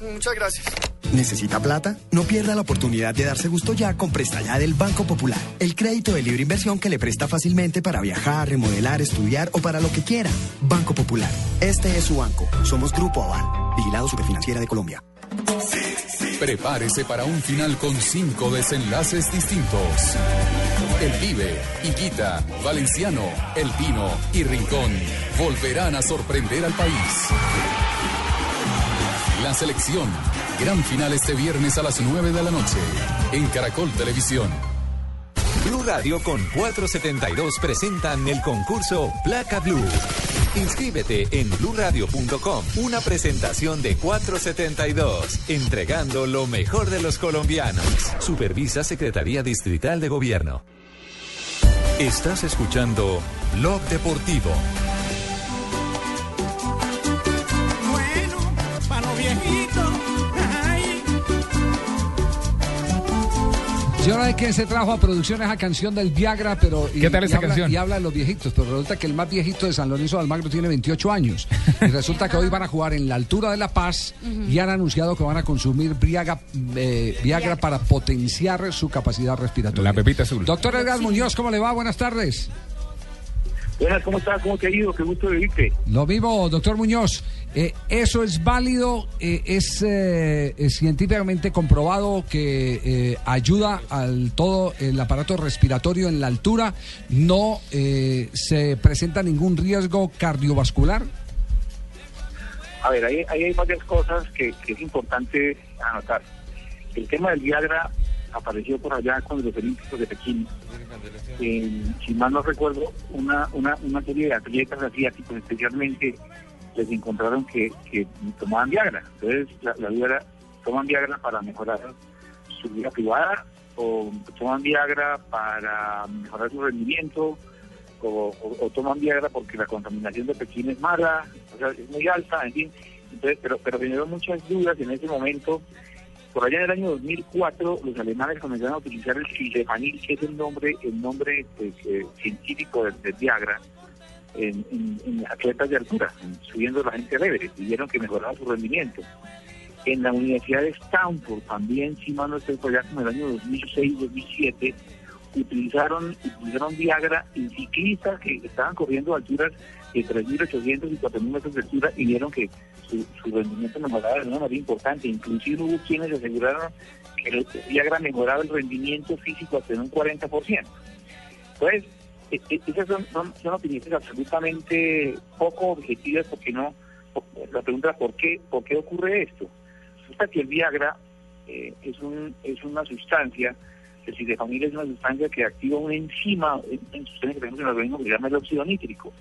muchas gracias. ¿Necesita plata? No pierda la oportunidad de darse gusto ya con Presta Ya del Banco Popular. El crédito de libre inversión que le presta fácilmente para viajar, remodelar, estudiar o para lo que quiera. Banco Popular. Este es su banco. Somos Grupo Aval. Vigilado Superfinanciera de Colombia. Prepárese para un final con cinco desenlaces distintos. El Vive, Higuita, Valenciano, El Pino y Rincón volverán a sorprender al país. La selección, gran final este viernes a las 9 de la noche en Caracol Televisión. Blue Radio con 472 presentan el concurso Placa Blue. Inscríbete en bluradio.com. Una presentación de 472, entregando lo mejor de los colombianos. Supervisa Secretaría Distrital de Gobierno. Estás escuchando Blog Deportivo. Señora, ¿de qué se trajo a producción esa canción del Viagra? Pero, y- ¿Qué tal y esa habla- canción? Y habla de los viejitos, pero resulta que el más viejito de San Lorenzo de Almagro tiene 28 años. Y resulta que hoy van a jugar en la altura de La Paz y han anunciado que van a consumir Viagra, eh, Viagra para potenciar su capacidad respiratoria. La pepita azul. Doctor Edgar Muñoz, ¿cómo le va? Buenas tardes. Buenas, ¿cómo estás? ¿Cómo te ha ido? Qué gusto de verte. Lo mismo, doctor Muñoz. Eh, ¿Eso es válido? Eh, ¿Es eh, eh, científicamente comprobado que eh, ayuda al todo el aparato respiratorio en la altura? ¿No se presenta ningún riesgo cardiovascular? A ver, ahí, hay varias cosas que, es importante anotar. El tema del Viagra apareció por allá con los Olímpicos de Pekín. Si mal no recuerdo, una, una, una serie de atletas asiáticos especialmente les encontraron que, que tomaban Viagra. Entonces, la, la Viagra, toman Viagra para mejorar su vida privada o toman Viagra para mejorar su rendimiento o, o- toman Viagra porque la contaminación de Pekín es mala, o sea, es muy alta, en fin. Entonces, pero, pero generó muchas dudas en ese momento. Por allá en el año 2004, los alemanes comenzaron a utilizar el sildenafil, que es el nombre, el nombre pues, eh, científico del Viagra, en, en- en atletas de altura, en- subiendo la gente al y vieron que mejoraba su rendimiento. En la Universidad de Stanford también, si mal no estoy por allá en el año 2006-2007, utilizaron, utilizaron Viagra en ciclistas que estaban corriendo alturas de 3.800 y 4.000 metros de altura y vieron que su, su rendimiento mejoraba de una manera importante. Inclusive hubo quienes aseguraron que el Viagra mejoraba el rendimiento físico hasta en un 40%. Entonces, e- esas son, son, son opiniones absolutamente poco objetivas porque no, la pregunta ¿por qué, por qué ocurre esto? Resulta que el Viagra eh, es, un, es una sustancia, de familia es una sustancia que activa una enzima, en, en sustancia que tenemos en el organismo que se llama el óxido nítrico.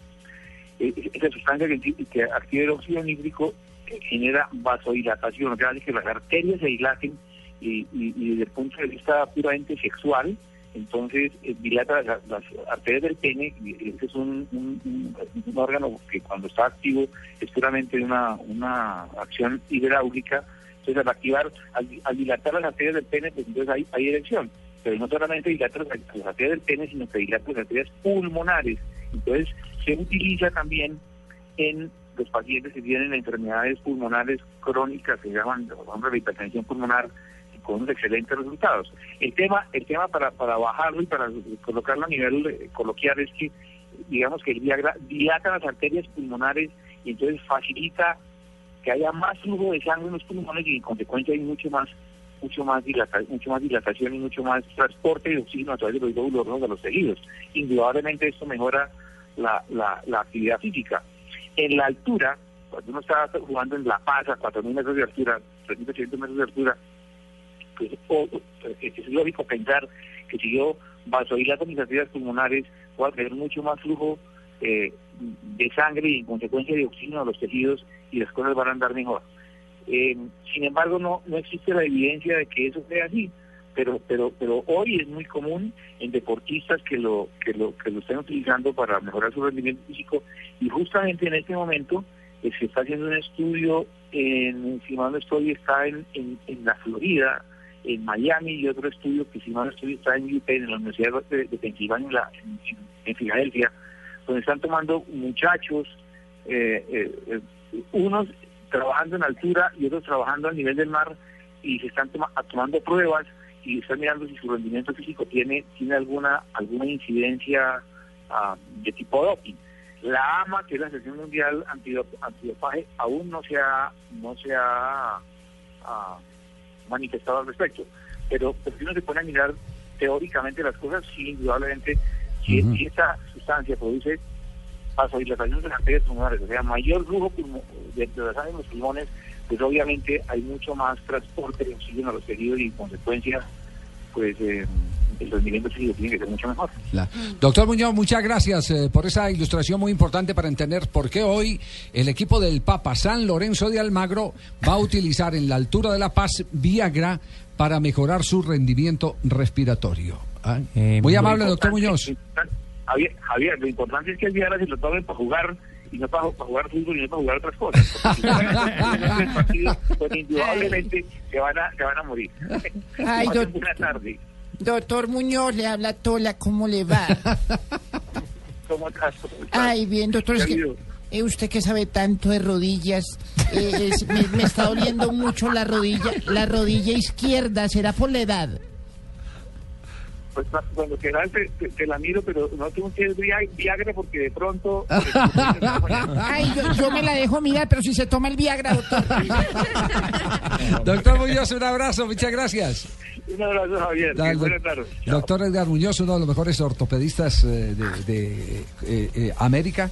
Eh, esa sustancia que, que activa el óxido nítrico eh, genera vasodilatación, o sea, hace que las arterias se dilaten y, y- y desde el punto de vista puramente sexual, entonces eh, dilata las, arterias del pene, y ese es un, un- un- órgano que cuando está activo es puramente una, una acción hidráulica, entonces al activar, al, dilatar las arterias del pene, pues entonces hay, hay erección, pero no solamente dilata las, arterias del pene, sino que dilata las arterias pulmonares, entonces se utiliza también en los pacientes que tienen enfermedades pulmonares crónicas, que se llaman, por ejemplo, la hipertensión pulmonar, con unos excelentes resultados. El tema, el tema para, para bajarlo y para colocarlo a nivel eh, coloquial es que, digamos que el Viagra dilata las arterias pulmonares y entonces facilita que haya más flujo de sangre en los pulmones y en consecuencia hay mucho más mucho más dilata, mucho más dilatación y mucho más transporte de oxígeno a través de los glóbulos rojos a los tejidos. Indudablemente esto mejora la, la, la actividad física. En la altura, cuando uno está jugando en La Paz a 4.000 metros de altura, 3.800 metros de altura, pues, o- o- es, es lógico pensar que si yo vasodilato mis arterias pulmonares, voy a tener mucho más flujo eh, de sangre y en consecuencia de oxígeno a los tejidos y las cosas van a andar mejor. Eh, sin embargo, no, no existe la evidencia de que eso sea así, pero, pero, pero hoy es muy común en deportistas que lo, que lo, que lo estén utilizando para mejorar su rendimiento físico y justamente en este momento eh, se está haciendo un estudio en, si mal no estoy, está en, en, en la Florida, en Miami y otro estudio que si mal estoy está en UP, en la Universidad de, de Pensilvania, en, la- en- en- en Filadelfia, donde están tomando muchachos, eh, eh, unos trabajando en altura y otros trabajando al nivel del mar y se están toma- tomando pruebas y están mirando si su rendimiento físico tiene tiene alguna alguna incidencia ah, de tipo doping. La AMA, que es la Asociación Mundial Antidop- Antidopaje, aún no se ha, no se ha ah, manifestado al respecto. Pero, pero si uno se pone a mirar teóricamente las cosas, sí, indudablemente, si, Ujú. si esta sustancia produce vasodilatación de las arterias pulmonares, o sea, mayor flujo de, de la sangre en los pulmones, pues obviamente hay mucho más transporte de oxígeno a los tejidos y en consecuencia, pues eh, el rendimiento físico tiene que ser mucho mejor. La- Doctor Muñoz, muchas gracias eh, por esa ilustración muy importante para entender por qué hoy el equipo del Papa San Lorenzo de Almagro va a utilizar en la altura de La Paz Viagra para mejorar su rendimiento respiratorio. Ah, muy Lo amable, doctor Muñoz. lo importante- Javier, Javier, lo importante es que el Viagra se lo tomen para jugar y no para, para jugar fútbol y no para jugar otras cosas. Porque si juegan el partido, pues indudablemente se van a, se van a morir. Ay, buena tarde. Doctor Muñoz, le habla Tola, ¿cómo le va? Ay, bien, doctor, es ¿Qué ha que eh, usted que sabe tanto de rodillas, eh, es- me, me está doliendo mucho la rodilla, la rodilla izquierda, ¿será por la edad? Pues cuando quieras te, te- te la miro, pero no tengo que ir Via- Viagra porque de pronto... Ay, yo, yo me la dejo mirar, pero si se toma el Viagra, doctor. Doctor Muñoz, un abrazo, muchas gracias. Un abrazo, Javier. Dale, Buenas tardes. Doctor Edgar Muñoz, uno de los mejores ortopedistas eh, de, de, eh, eh, América.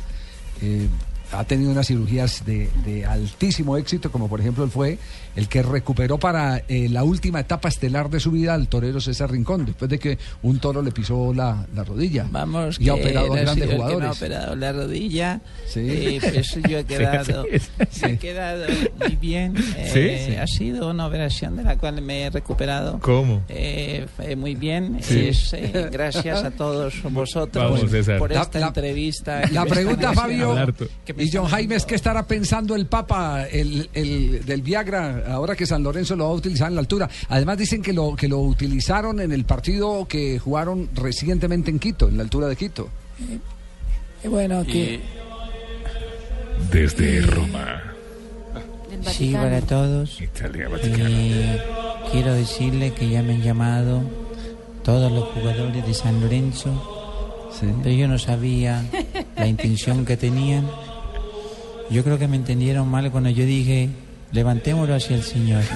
eh, ha tenido unas cirugías de, de altísimo éxito, como por ejemplo él fue el que recuperó para eh, la última etapa estelar de su vida al torero César Rincón, después de que un toro le pisó la, la rodilla. Vamos, y ha que operado a ha grandes que me ha jugadores. operado la rodilla. Sí. Y pues yo he quedado, Sí, sí. he quedado muy bien. Eh, Sí. Ha sido una operación de la cual me he recuperado. ¿Cómo? Eh, eh, muy bien. Sí. Es, eh, gracias a todos vosotros Vamos, César. por esta la- entrevista. La pregunta, Fabio, y John Jaime, es que estará pensando el Papa el, el- del Viagra ahora que San Lorenzo lo va a utilizar en la altura. Además dicen que lo que lo utilizaron en el partido que jugaron recientemente en Quito, en la altura de Quito. Eh, Bueno, que... Desde Roma, Sí, para todos. Italia. Eh, quiero decirle que ya me han llamado todos los jugadores de San Lorenzo, pero yo no sabía la intención que tenían. Yo creo que me entendieron mal cuando yo dije, levantémoslo hacia el Señor.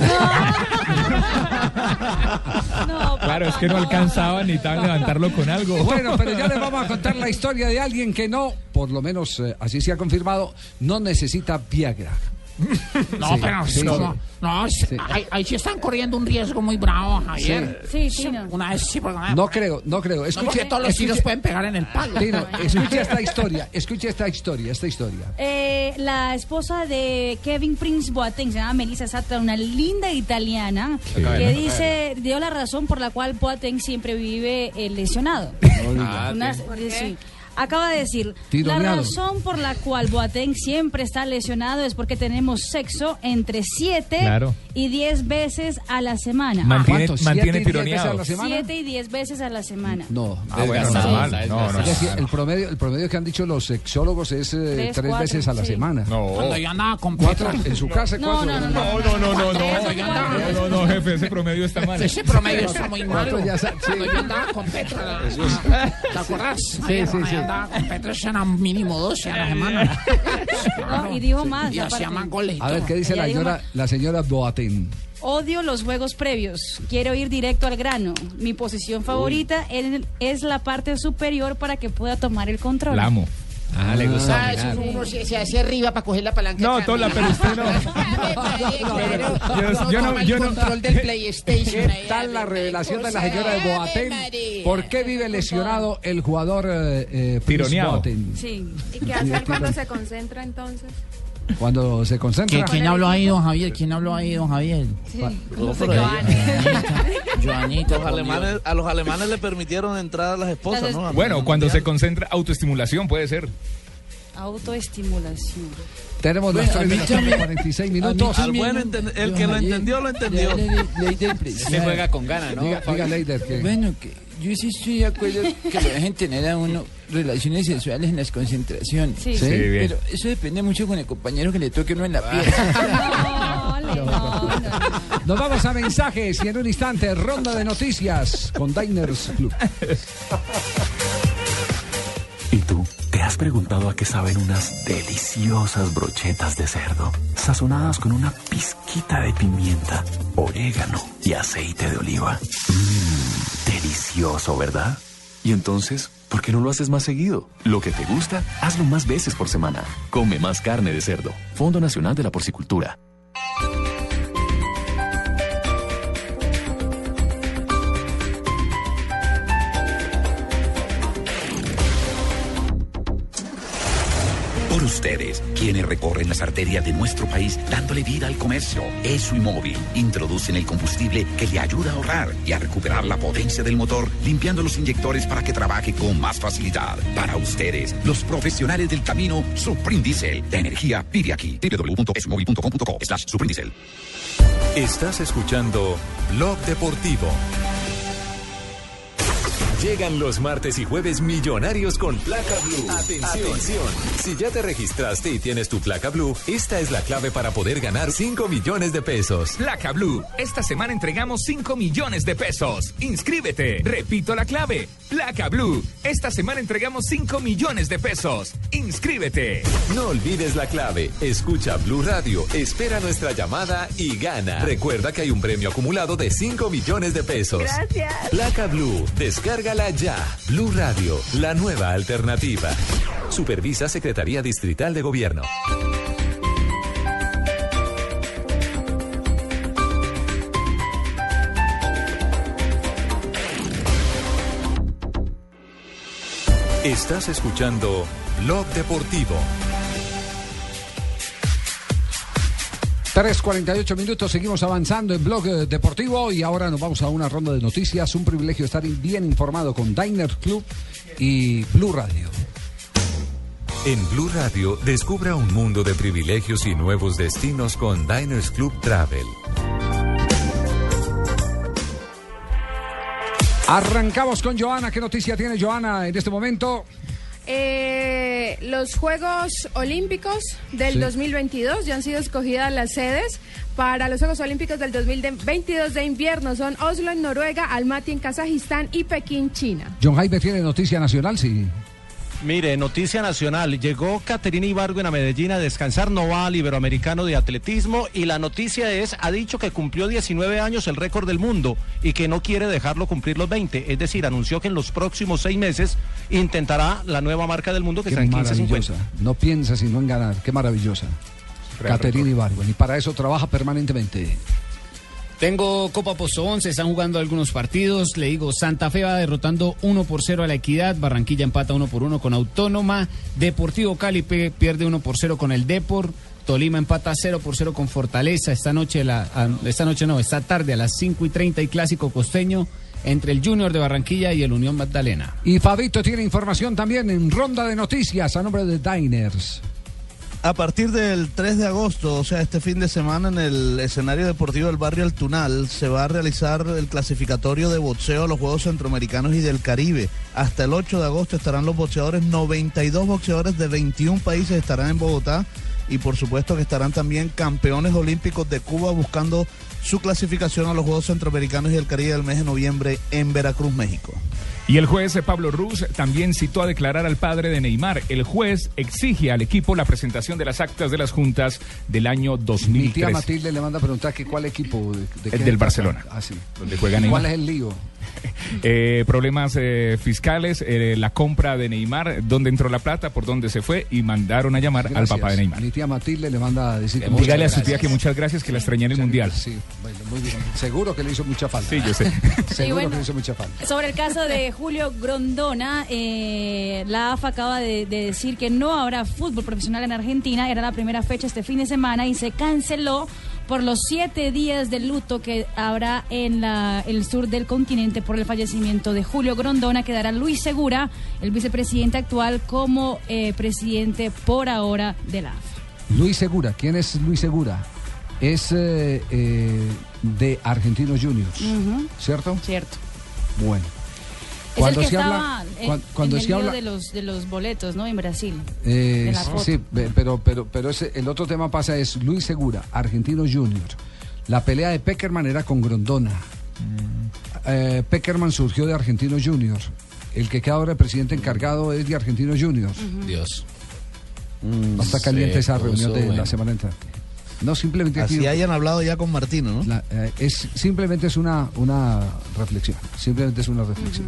Claro, es que no alcanzaba ni tan levantarlo con algo. Bueno, pero ya les vamos a contar la historia de alguien que no, por lo menos eh, así se ha confirmado, no necesita Viagra. No, Sí, pero sí, ¿cómo? sí. No, Sí. ahí, ahí sí están corriendo un riesgo muy bravo, Javier. Sí, sí, no. Una vez sí, porque No creo, no creo. No, Escuche, porque todos los escuche- tiros pueden pegar en el palo. Tino, escuche esta historia, escuche esta historia, esta historia. Eh, la esposa de Kevin Prince Boateng se llama Melissa Sata, una linda italiana Sí. que dice dio la razón por la cual Boateng siempre vive eh, lesionado. diga. Una- ¿Por sí. Acaba de decir, Tironeado. la razón por la cual Boateng siempre está lesionado es porque tenemos sexo entre 7 Claro. y 10 veces a la semana. Mantiene, ¿Cuánto? mantiene ¿Siete y diez veces a tironeado. la semana? 7 y 10 veces a la semana. No, Ah, bueno, desgastado. normal. No, no, el promedio, el promedio que han dicho los sexólogos es eh, Tres, tres, cuatro, veces a la sí. semana. Cuando yo andaba con Cuatro en su casa, No, cuatro. no, no, No, no, no, no, no. No, no, no, jefe, ese promedio está mal. Ese promedio está muy sí. Cuando yo andaba con Petra, ¿te acuerdas? Sí, sí, sí. Yo andaba con Petra, eso eran mínimo 12 a la semana. No, y dijo más. Y hacía más goles A ver. ¿qué dice la señora, la señora Boateng? Odio los juegos previos. Quiero ir directo al grano. Mi posición favorita es, es la parte superior para que pueda tomar el control. La amo. Ah, le gusta Ah, eso dominar. uno se, se hace arriba para coger la palanca. No, Tola, pero usted no. Yo- no- yo no- control del PlayStation. ¿Qué tal la revelación de la señora de Boateng? ¿Por qué vive lesionado el jugador eh, eh? Sí. ¿Y qué hacer cuando se concentra entonces? Cuando se concentra. ¿Qui- ¿Quién habló ahí, don Javier? ¿Quién habló ahí, don Javier? Joanita, Los alemanes, a los alemanes le permitieron entrar a las esposas, ¿no? Bueno, cuando se concentra autoestimulación puede ser. Autoestimulación. Tenemos las Bueno, a 3 de mí la tarde, también- 46 a mí minutos. Al buen el que lo entendió, lo entendió. Se juega con ganas, ¿no? Diga, diga Leider, Bueno, que yo sí estoy de acuerdo que lo dejen tener a uno relaciones sexuales en las concentraciones. Sí. Sí, bien. Pero eso depende mucho con el compañero que le toque uno en la piel. No, no, no. nos vamos a mensajes y en un instante ronda de noticias con Diners Club. ¿Y tú? ¿Te has preguntado a qué saben unas deliciosas brochetas de cerdo? Sazonadas con una pizquita de pimienta, orégano y aceite de oliva. Mmm, delicioso, ¿verdad? Y entonces, ¿por qué no lo haces más seguido? Lo que te gusta, hazlo más veces por semana. Come más carne de cerdo. Fondo Nacional de la Porcicultura. Ustedes, quienes recorren las arterias de nuestro país dándole vida al comercio. ESO y móvil introducen el combustible que le ayuda a ahorrar y a recuperar la potencia del motor, limpiando los inyectores para que trabaje con más facilidad. Para ustedes, los profesionales del camino, Supreme Diesel. La energía pide aquí. www.esomóvil.com.co slash. Estás escuchando Blog Deportivo. Llegan los martes y jueves millonarios con placa blue. Atención. Si ya te registraste y tienes tu placa blue, esta es la clave para poder ganar 5 millones de pesos. Placa Blue. Esta semana entregamos 5 millones de pesos. Inscríbete. Repito la clave. Placa Blue. Esta semana entregamos 5 millones de pesos. Inscríbete. No olvides la clave. Escucha Blue Radio, espera nuestra llamada y gana. Recuerda que hay un premio acumulado de 5 millones de pesos. Gracias. Placa Blue, descárgala ya. Blue Radio, la nueva alternativa. Supervisa Secretaría Distrital de Gobierno. Estás escuchando Blog Deportivo. 3.48 minutos, seguimos avanzando en Blog eh, Deportivo y ahora nos vamos a una ronda de noticias. Un privilegio estar bien informado con Diners Club y Blue Radio. En Blue Radio, descubra un mundo de privilegios y nuevos destinos con Diners Club Travel. Arrancamos con Joana. ¿Qué noticia tiene Joana en este momento? Eh, los Juegos Olímpicos del Sí. 2022 ya han sido escogidas las sedes para los Juegos Olímpicos del 2022 de invierno. Son Oslo en Noruega, Almaty en Kazajistán y Pekín, China. John Jaime tiene noticia nacional, sí. Mire, noticia nacional. Llegó Caterina Ibargüen a Medellín a descansar. No va al Iberoamericano de Atletismo. Y la noticia es, ha dicho que cumplió 19 años el récord del mundo y que no quiere dejarlo cumplir los 20. Es decir, anunció que en los próximos seis meses intentará la nueva marca del mundo que Qué está en maravillosa. 15.50. No piensa sino en ganar. Qué maravillosa. Caterina Ibargüen. Y para eso trabaja permanentemente. Tengo Copa Pozo 11, están jugando algunos partidos. Le digo, Santa Fe va derrotando 1 por 0 a la Equidad. Barranquilla empata 1 por 1 con Autónoma. Deportivo Cali pierde 1 por 0 con el Depor. Tolima empata 0 por 0 con Fortaleza. Esta noche, la, a- esta noche no, esta tarde a las 5 y 30 y clásico costeño entre el Junior de Barranquilla y el Unión Magdalena. Y Fabito tiene información también en ronda de noticias a nombre de Diners. A partir del 3 de agosto, o sea, este fin de semana en el escenario deportivo del barrio El Tunal, se va a realizar el clasificatorio de boxeo a los Juegos Centroamericanos y del Caribe. Hasta el 8 de agosto estarán los boxeadores, 92 boxeadores de 21 países estarán en Bogotá y por supuesto que estarán también campeones olímpicos de Cuba buscando su clasificación a los Juegos Centroamericanos y del Caribe del mes de noviembre en Veracruz, México. Y el juez Pablo Ruz también citó a declarar al padre de Neymar. El juez exige al equipo la presentación de las actas de las juntas del año Mi tía 2013. Matilde le manda a preguntar que cuál equipo de, de El del. Barcelona. Ah, sí. Donde juega ¿Y Neymar. ¿Cuál es el lío? Eh, problemas eh, fiscales, eh, la compra de Neymar, dónde entró la plata, por dónde se fue y mandaron a llamar al papá de Neymar. Mi tía Matilde le manda a decir que Dígale a su tía que muchas gracias, que la extrañé en el mundial. Sí, bueno, muy bien. Seguro que le hizo mucha falta. Sí, yo sé. Seguro bueno. que le hizo mucha falta. Sobre el caso de Julio Grondona, eh, la AFA acaba de, de decir que no habrá fútbol profesional en Argentina. Era la primera fecha este fin de semana y se canceló por los siete días de luto que habrá en la- el sur del continente por el fallecimiento de Julio Grondona. Quedará Luis Segura, el vicepresidente actual, como eh, presidente por ahora de la AFA. Luis Segura, ¿quién es Luis Segura? Es eh, eh, de Argentinos Juniors. ¿cierto? Cierto. Bueno. Es el que estaba en, cuan- cuando en se el habla, de los, de los boletos, ¿no? En Brasil. Eh, sí, pe- pero, pero, pero ese- el otro tema pasa es Luis Segura, Argentinos Juniors. La pelea de Peckerman era con Grondona. Eh, Peckerman surgió de Argentinos Juniors. El que queda ahora el presidente encargado es de Argentinos Juniors. Dios. Va a estar caliente esa reunión de la semana entrante. No, simplemente Así aquí- hayan hablado ya con Martino, ¿no? la- eh, es simplemente es una, una reflexión. Simplemente es una reflexión.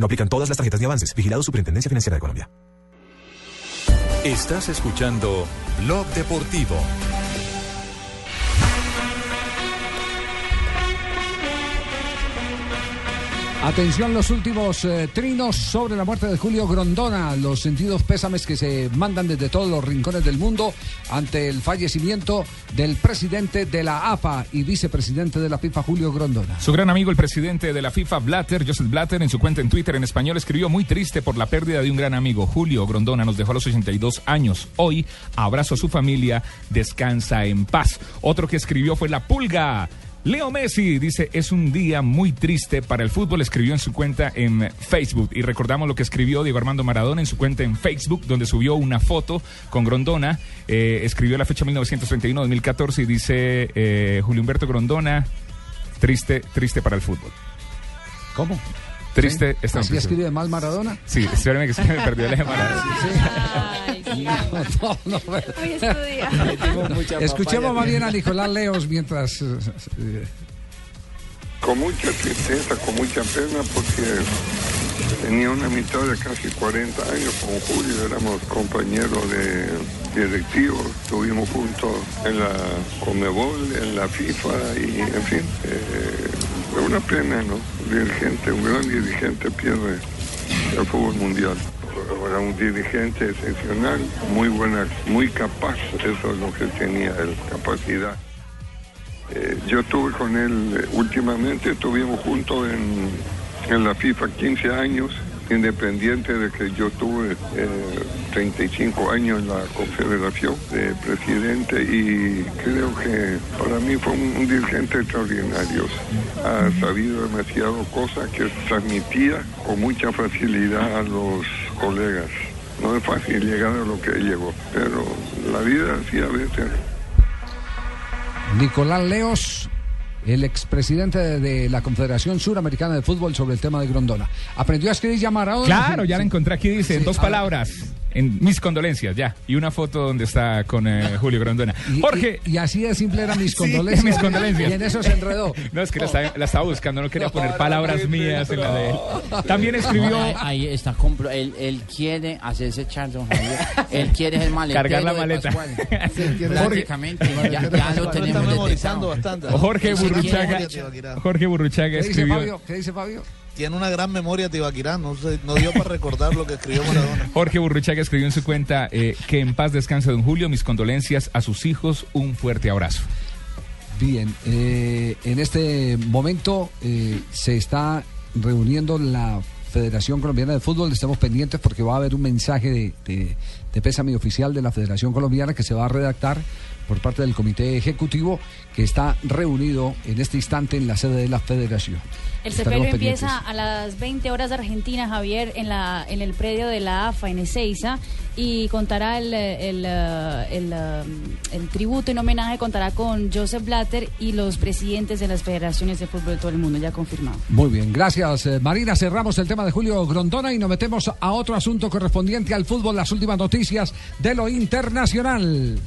No aplican todas las tarjetas ni avances. Vigilado Superintendencia Financiera de Colombia. Estás escuchando Blog Deportivo. Atención los últimos eh, trinos sobre la muerte de Julio Grondona, los sentidos pésames que se mandan desde todos los rincones del mundo ante el fallecimiento del presidente de la AFA y vicepresidente de la FIFA, Julio Grondona. Su gran amigo, el presidente de la FIFA, Blatter, Joseph Blatter, en su cuenta en Twitter en español escribió muy triste por la pérdida de un gran amigo. Julio Grondona nos dejó a los 82 años. Hoy, abrazo a su familia, descansa en paz. Otro que escribió fue La Pulga. Leo Messi dice, es un día muy triste para el fútbol, escribió en su cuenta en Facebook. Y recordamos lo que escribió Diego Armando Maradona en su cuenta en Facebook, donde subió una foto con Grondona. Eh, escribió la fecha 1931-2014 y dice, eh, Julio Humberto Grondona, triste, triste para el fútbol. ¿Cómo? Triste ¿Sí? esta ¿Así escribe mal Maradona? Sí, espérame que se me perdió la llamada. No, no, no. Hoy estudia. Escuchemos más bien a Nicolás Leos mientras... eh, eh, Con mucha tristeza, con mucha pena, porque Tenía una amistad de casi 40 años con Julio, éramos compañeros de directivos, estuvimos juntos en la Comebol, en la FIFA y en fin, eh, una pena, ¿no? Dirigente, un gran dirigente pierde el fútbol mundial. Era un dirigente excepcional, muy buena, muy capaz, eso es lo que tenía él, capacidad. Eh, yo estuve con él eh, últimamente, estuvimos juntos en, en la FIFA 15 años, independiente de que yo tuve eh, 35 años en la Confederación de presidente y creo que para mí fue un, dirigente extraordinario. Ha sabido demasiado cosas que transmitía con mucha facilidad a los colegas. No es fácil llegar a lo que llegó, pero la vida sí a veces Nicolás Leos, el expresidente de, de la Confederación Suramericana de Fútbol sobre el tema de Grondona. ¿Aprendió a escribir ya Maradona? Claro, ya la encontré aquí, dice, en dos ver. En mis condolencias, ya. Y una foto donde está con eh, Julio Grondona. Y- Jorge. Y, y así de simple eran mis Sí, condolencias. mis condolencias. Y en eso se enredó. No, es que la estaba, la estaba buscando, no quería poner palabras mías en la de él. También escribió... Ahí, ahí está, compro, él, él quiere hacerse echar, don Javier. Él quiere el maletero Cargar la de maleta. Jorge- Prácticamente, ya, ya lo tenemos bastante. Jorge Burruchaga, Jorge Burruchaga ¿Qué dice escribió... Fabio? ¿Qué dice Fabio? Tiene una gran memoria Tibaquirá, no, se- no dio para recordar lo que escribió Maradona. Jorge Burruchaga escribió en su cuenta eh, que en paz descanse don Julio, mis condolencias a sus hijos, un fuerte abrazo. Bien, eh, en este momento eh, se está reuniendo la Federación Colombiana de Fútbol. Estamos pendientes porque va a haber un mensaje de, de, de pésame oficial de la Federación Colombiana que se va a redactar por parte del Comité Ejecutivo que está reunido en este instante en la sede de la Federación. El sepelio empieza a las 20 horas de Argentina, Javier, en, la, en el predio de la AFA en Ezeiza y contará el, el, eh, el, eh, el tributo en homenaje, contará con Joseph Blatter y los presidentes de las federaciones de fútbol de todo el mundo, ya confirmado. Muy bien, gracias eh, Marina. Cerramos el tema de Julio Grondona y nos metemos a otro asunto correspondiente al fútbol, las últimas noticias de lo internacional.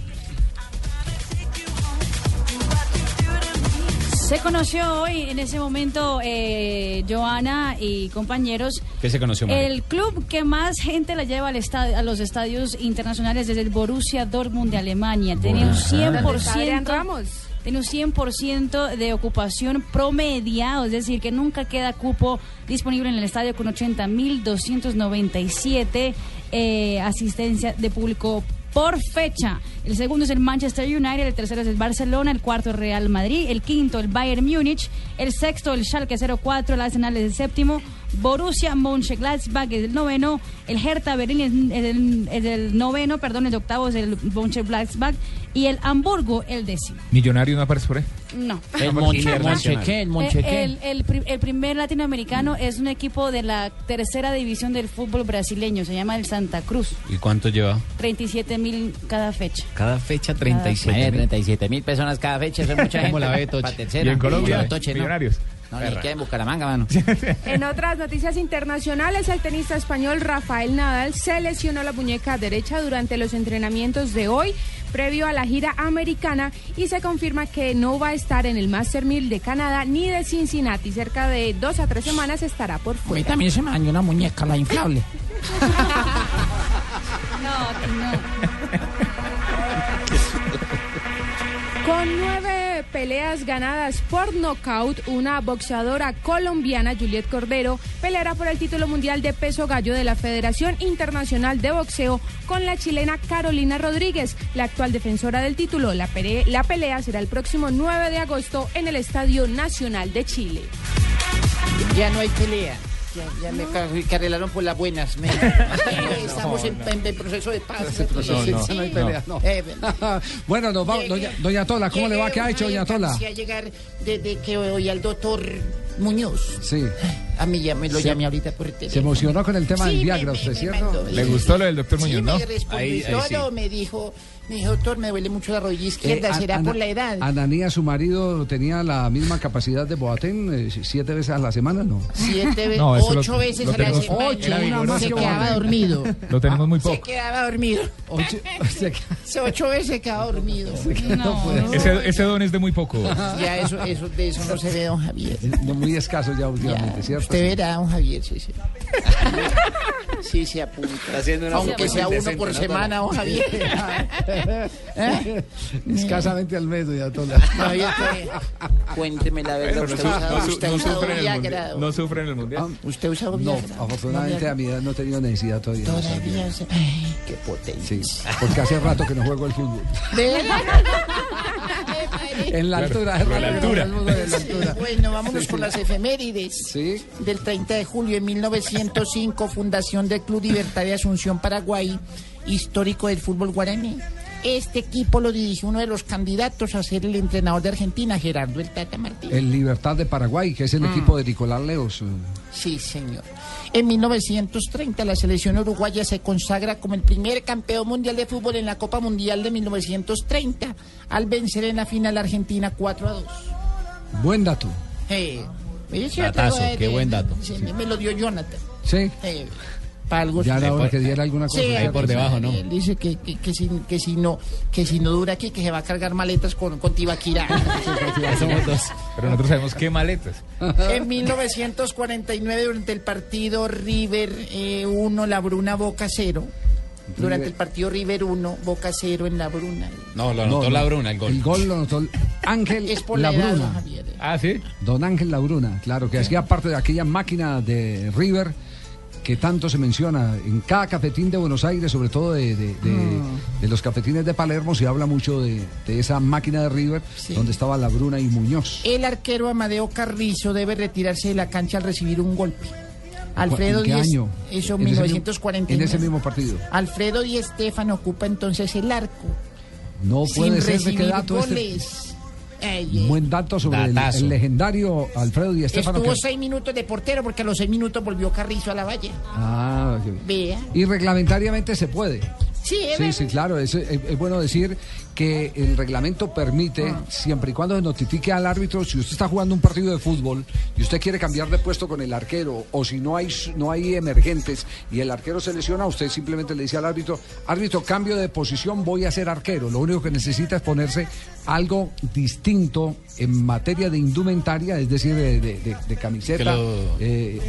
Se conoció hoy, en ese momento, eh, Joana y compañeros, ¿Qué se conoció, Mario? el club que más gente la lleva al estadio, a los estadios internacionales desde el Borussia Dortmund de Alemania. Tiene un ¿Dónde está Adrián 100%, Ramos? tiene un 100% de ocupación promedia, es decir, que nunca queda cupo disponible en el estadio con 80.297 eh, asistencia de público por fecha. El segundo es el Manchester United, el tercero es el Barcelona, el cuarto el Real Madrid, el quinto el Bayern Múnich, el sexto el Schalke 04, el Arsenal es el séptimo, Borussia Mönchengladbach es el noveno, el Hertha Berlín es, es el, es el noveno, perdón, el octavo es el Mönchengladbach y el Hamburgo el décimo. Millonario no aparece por ahí. No. El Monche, Monche, ¿qué? El Eh. El, el pri- el primer latinoamericano es un equipo de la tercera división del fútbol brasileño, se llama el Santa Cruz. ¿Y cuánto lleva? 37 mil cada fecha. Cada fecha 37 Eh, mil. 37 mil personas cada fecha, eso es mucha gente. ¿Cómo la ve, Toche? ¿Y en Colombia? Toche, no. Millonarios. No, ni queda en Bucaramanga, mano. En otras noticias internacionales, el tenista español Rafael Nadal se lesionó la muñeca derecha durante los entrenamientos de hoy, previo a la gira americana, y se confirma que no va a estar en el Master 1000 de Canadá ni de Cincinnati. Cerca de dos a tres semanas estará por A mí fuera. también se me dañó una muñeca, la inflable. Con nueve peleas ganadas por nocaut, una boxeadora colombiana, Juliet Cordero, peleará por el título mundial de peso gallo de la Federación Internacional de Boxeo con la chilena Carolina Rodríguez, la actual defensora del título. La, pere- la pelea será el próximo 9 de agosto en el Estadio Nacional de Chile. Ya no hay pelea. Ya, ya me ca- que arreglaron por las buenas. me- Estamos en, en- en proceso de paz. No, no, no hay pelea, no. Eh, bueno, nos vamos. Doña, doña Tola, ¿cómo le va? ¿Qué ha hecho, doña Tola? A llegar desde que oí al doctor Muñoz. Sí. A mí ya me lo Se- llamé ahorita por teléfono. Se emocionó con el tema del Sí, Viagra, me- ¿usted me- cierto? mandó- Le gustó lo del doctor Sí, Muñoz, ¿no? me respondió Ahí- ahí todo, sí. me dijo, me dijo, doctor, me duele mucho la rodilla izquierda, Eh, será Ana- por la edad. Ananía, su marido, tenía la misma capacidad de Boatén, eh, siete veces a la semana, ¿no? Siete veces, No, lo- ocho veces lo a la semana. Ocho, una más se que quedaba Boateng. dormido. Lo tenemos muy Se poco. quedaba dormido. Ocho, Se ocho veces se quedaba dormido. No, Ese, ese don es de muy poco. Ya eso, eso, de eso no se ve, don Javier. no, muy escaso ya últimamente, ¿cierto? Usted verá, don Javier, sí, sí. Sí, se apunta. haciendo una Aunque sea uno por ¿no, semana, don Javier. ¿Eh? Escasamente al mes, doña Tola. No, Javier, que- Cuénteme la verdad. Pero Usted usa- no usted no usa sufre en el mundial. No sufre en el mundial. ¿Usted usa No, afortunadamente a mi edad no he tenido necesidad todavía. Todavía usa- Ay, qué potencia. Sí, porque hace rato que no juego al fútbol. ¿Ve? En la Claro, altura, hace por la altura. en la altura. Bueno, vámonos Sí, con sí. las efemérides. Sí. Del 30 de julio de 1905, fundación del Club Libertad de Asunción, Paraguay, histórico del fútbol guaraní. Este equipo lo dirigió uno de los candidatos a ser el entrenador de Argentina, Gerardo El Tata Martínez. El Libertad de Paraguay, que es el Mm. equipo de Nicolás Leos. Sí, señor. En 1930 la selección uruguaya se consagra como el primer campeón mundial de fútbol en la Copa Mundial de 1930 al vencer en la final a Argentina 4 a 2. Buen dato. Eh, sí, Datazo, qué buen dato. sí, me- Me lo dio Jonathan. Sí. Eh, para algo Ya sí. era hora que diera alguna cosa. Sí, ¿cierto? por debajo, ¿no? Él dice que, que, que si, que, si no, que si no dura aquí, que se va a cargar maletas con, con Tibaquirá. Somos dos. Pero nosotros sabemos qué maletas. En 1949, durante el partido River 1, La Bruna Boca 0. Durante el partido River 1, Boca 0 en La Bruna. No, lo anotó la Bruna, el gol. El gol lo anotó Ángel Es por la Javier. Ah, sí. Don Ángel Labruna, claro, que hacía parte de aquella máquina de River que tanto se menciona en cada cafetín de Buenos Aires, sobre todo de, de- de- de los cafetines de Palermo, se habla mucho de, de esa máquina de River donde estaba Labruna y Muñoz. El arquero Amadeo Carrizo debe retirarse de la cancha al recibir un golpe. Alfredo ¿En qué año? eso En ese mismo- 1949. En ese mismo partido. Alfredo Di Estefan ocupa entonces el arco. No puede sin ser de recibir qué dato goles. Eh. Buen dato sobre el, legendario Alfredo Di Stéfano. Estuvo que- seis minutos de portero porque a los seis minutos volvió Carrizo a la valla. Ah. Vea. Y reglamentariamente se puede. Sí, Sí, sí, claro. Es, es- es bueno decir que el reglamento permite, Ah. siempre y cuando se notifique al árbitro, si usted está jugando un partido de fútbol y usted quiere cambiar de puesto con el arquero, o si no hay, no hay emergentes y el arquero se lesiona, usted simplemente le dice al árbitro, árbitro, cambio de posición, voy a ser arquero. Lo único que necesita es ponerse algo distinto en materia de indumentaria, es decir, de, de- de- de camiseta. Que lo de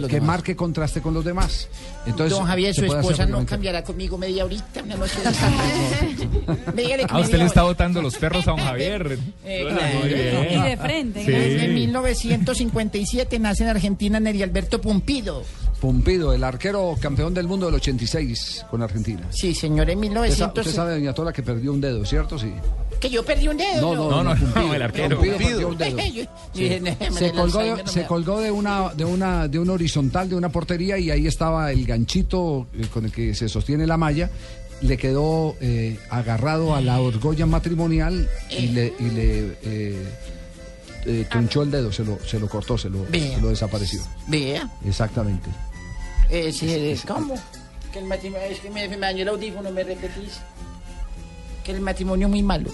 los Que demás. marque contraste con los demás. Entonces, Don Javier, su esposa no cambiará conmigo media horita, una noche de Dígale que Ah, usted le está botando los perros a don Javier. Eh, claro. muy bien. Y de frente. Sí. En 1957 nace en Argentina Neri Alberto Pumpido. Pumpido, el arquero campeón del mundo del 86 con Argentina. Sí, señor, en Usted, sa- 1900. usted sabe, doña Tola, que perdió un dedo, ¿cierto? Sí. Que yo perdí un dedo. No, no, No, no, no, Pumpido. el arquero. Pumpido perdió un dedo. Yo Sí. dije, "No, me Se colgó, de, se colgó de una de una de un horizontal de una portería y ahí estaba el ganchito eh, con el que se sostiene la malla. Le quedó eh, agarrado a la argolla matrimonial y le, y le eh, eh, tronchó el dedo, se lo, se lo cortó, se lo, Vea. se lo desapareció. Vea, Exactamente. eh, sí, ¿cómo? Que el matrimonio, es que me, me dañó el audífono, me repetís. Que el matrimonio es muy malo.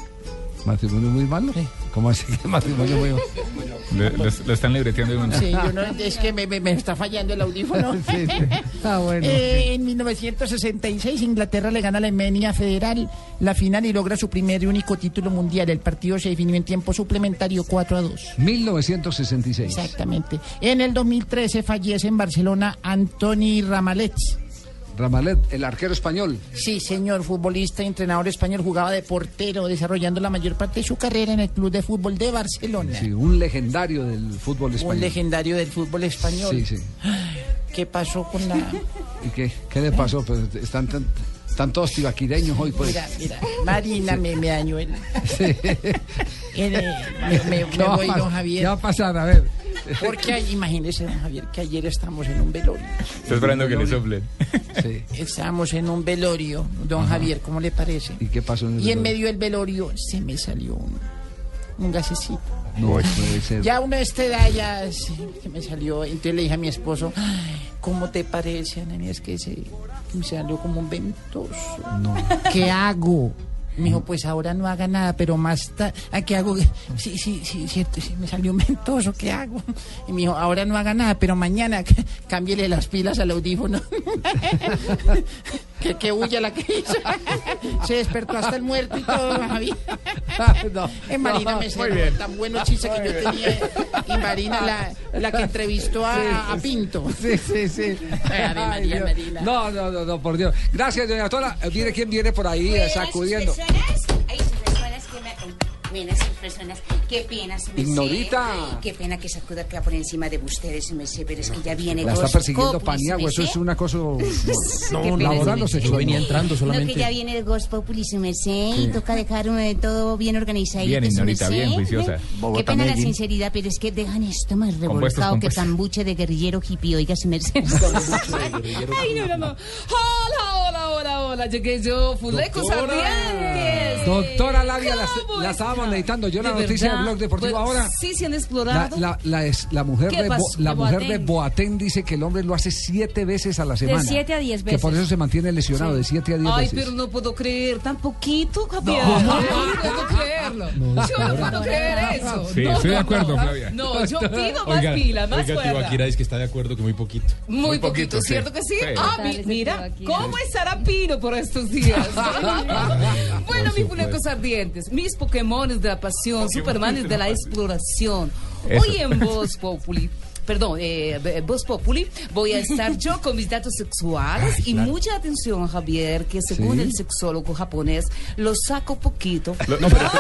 ¿Matrimonio muy malo? ¿Cómo así que matrimonio muy malo? Lo están libreteando. Sí, yo no, es que me, me- me está fallando el audífono. Sí, sí. Ah, bueno. Eh, en 1966 Inglaterra le gana a la Alemania Federal la final y logra su primer y único título mundial. El partido se definió en tiempo suplementario 4 a 2. 1966. Exactamente. En el 2013 fallece en Barcelona Antoni Ramalets. Ramalet, el arquero español. Sí, señor, futbolista y entrenador español, jugaba de portero, desarrollando la mayor parte de su carrera en el Club de Fútbol de Barcelona. Sí, un legendario del fútbol español. Un legendario del fútbol español. Sí, sí. ¿Qué pasó con la...? ¿Y qué, qué le pasó? Pues están, tan- están todos tibaquireños hoy, pues. Mira, mira, Marina me, me dañó el... Sí. eh, me, me- ¿Qué me va a voy, don Javier. ¿Qué va a pasar? A ver. Porque imagínese, don Javier, que ayer estamos en un velorio. Está esperando que le soplen. Sí. Estábamos en un velorio, don Javier, ¿cómo le parece? ¿Y qué pasó en el Y en medio del velorio se me salió un, un gasecito. No puede ser. Ya uno de esta edad ya se, se me salió. Entonces le dije a mi esposo, "Ay, ¿cómo te parece, Anani? Es que se, que me salió como un ventoso. No. ¿Qué hago? Me dijo, pues ahora no haga nada, pero más tarde, ¿qué hago? Sí, sí, sí, cierto, sí, me salió un ventoso, ¿qué hago? Y me dijo, ahora no haga nada, pero mañana cámbiele las pilas al audífono. Que, que huya la que hizo. Se despertó hasta el muerto y todo, Javi. No, Eh, Marina no, me muy cerró bien. tan bueno chiste que yo tenía. Y Marina, la, la que entrevistó a, a Pinto. Sí, sí, sí. María, Ay, Dios. Marina. No, no, no, no, por Dios. Gracias, doña Tola. Eh, Mire quién viene por ahí eh, sacudiendo. Personas me... Buenas sus personas. Qué pena, se me Ignorita. Qué pena que sacuda acá por encima de ustedes, se me sé, pero es que ya viene La está persiguiendo Paniagua, se eso me es sé. una cosa Qué no, laboral, se no me sé. sé. Yo venía No, que ya viene el Ghost Populi, su merced, y Sí. toca dejar eh, todo bien organizado. Bien, Ignorita, bien juiciosa. Qué pena la sinceridad, pero es que dejan esto más revolcado que cambuche de guerrillero hippie, oiga, su merced. Ay, no, no, no. Hola, hola, hola, hola. Llegué yo, Fulecos Ardientes. Doctora Labia, la, ¿Cómo necesitando. Yo la ¿De noticia verdad? del blog deportivo Bueno, ahora. Sí, sí han La, explorado. la, la, es- la mujer, ¿Qué de, Bo- pasó? la De mujer de Boateng. Dice que el hombre lo hace siete veces a la semana. siete a diez Que por veces. eso se mantiene lesionado, de siete a diez Ay, veces. pero no puedo creer, tan poquito, Javier. No. No, puedo creerlo. No, yo no puedo creer eso. Sí, No, estoy de no, acuerdo, no. Flavia. No, yo pido más Oiga, pila, más oiga, cuerda. Dice que está de acuerdo que muy poquito. Muy, poquito, ¿cierto que sí? Ah, mira. ¿cómo estará Pino por estos días? bueno, mis fulecos ardientes, mis De la pasión, Supermanes de la exploración. Eso. Hoy en Voz Populi. Perdón, eh, Voz Populi, voy a estar yo con mis datos sexuales y mucha atención, Javier, que según Sí. el sexólogo japonés, lo saco poquito. Lo- no, pero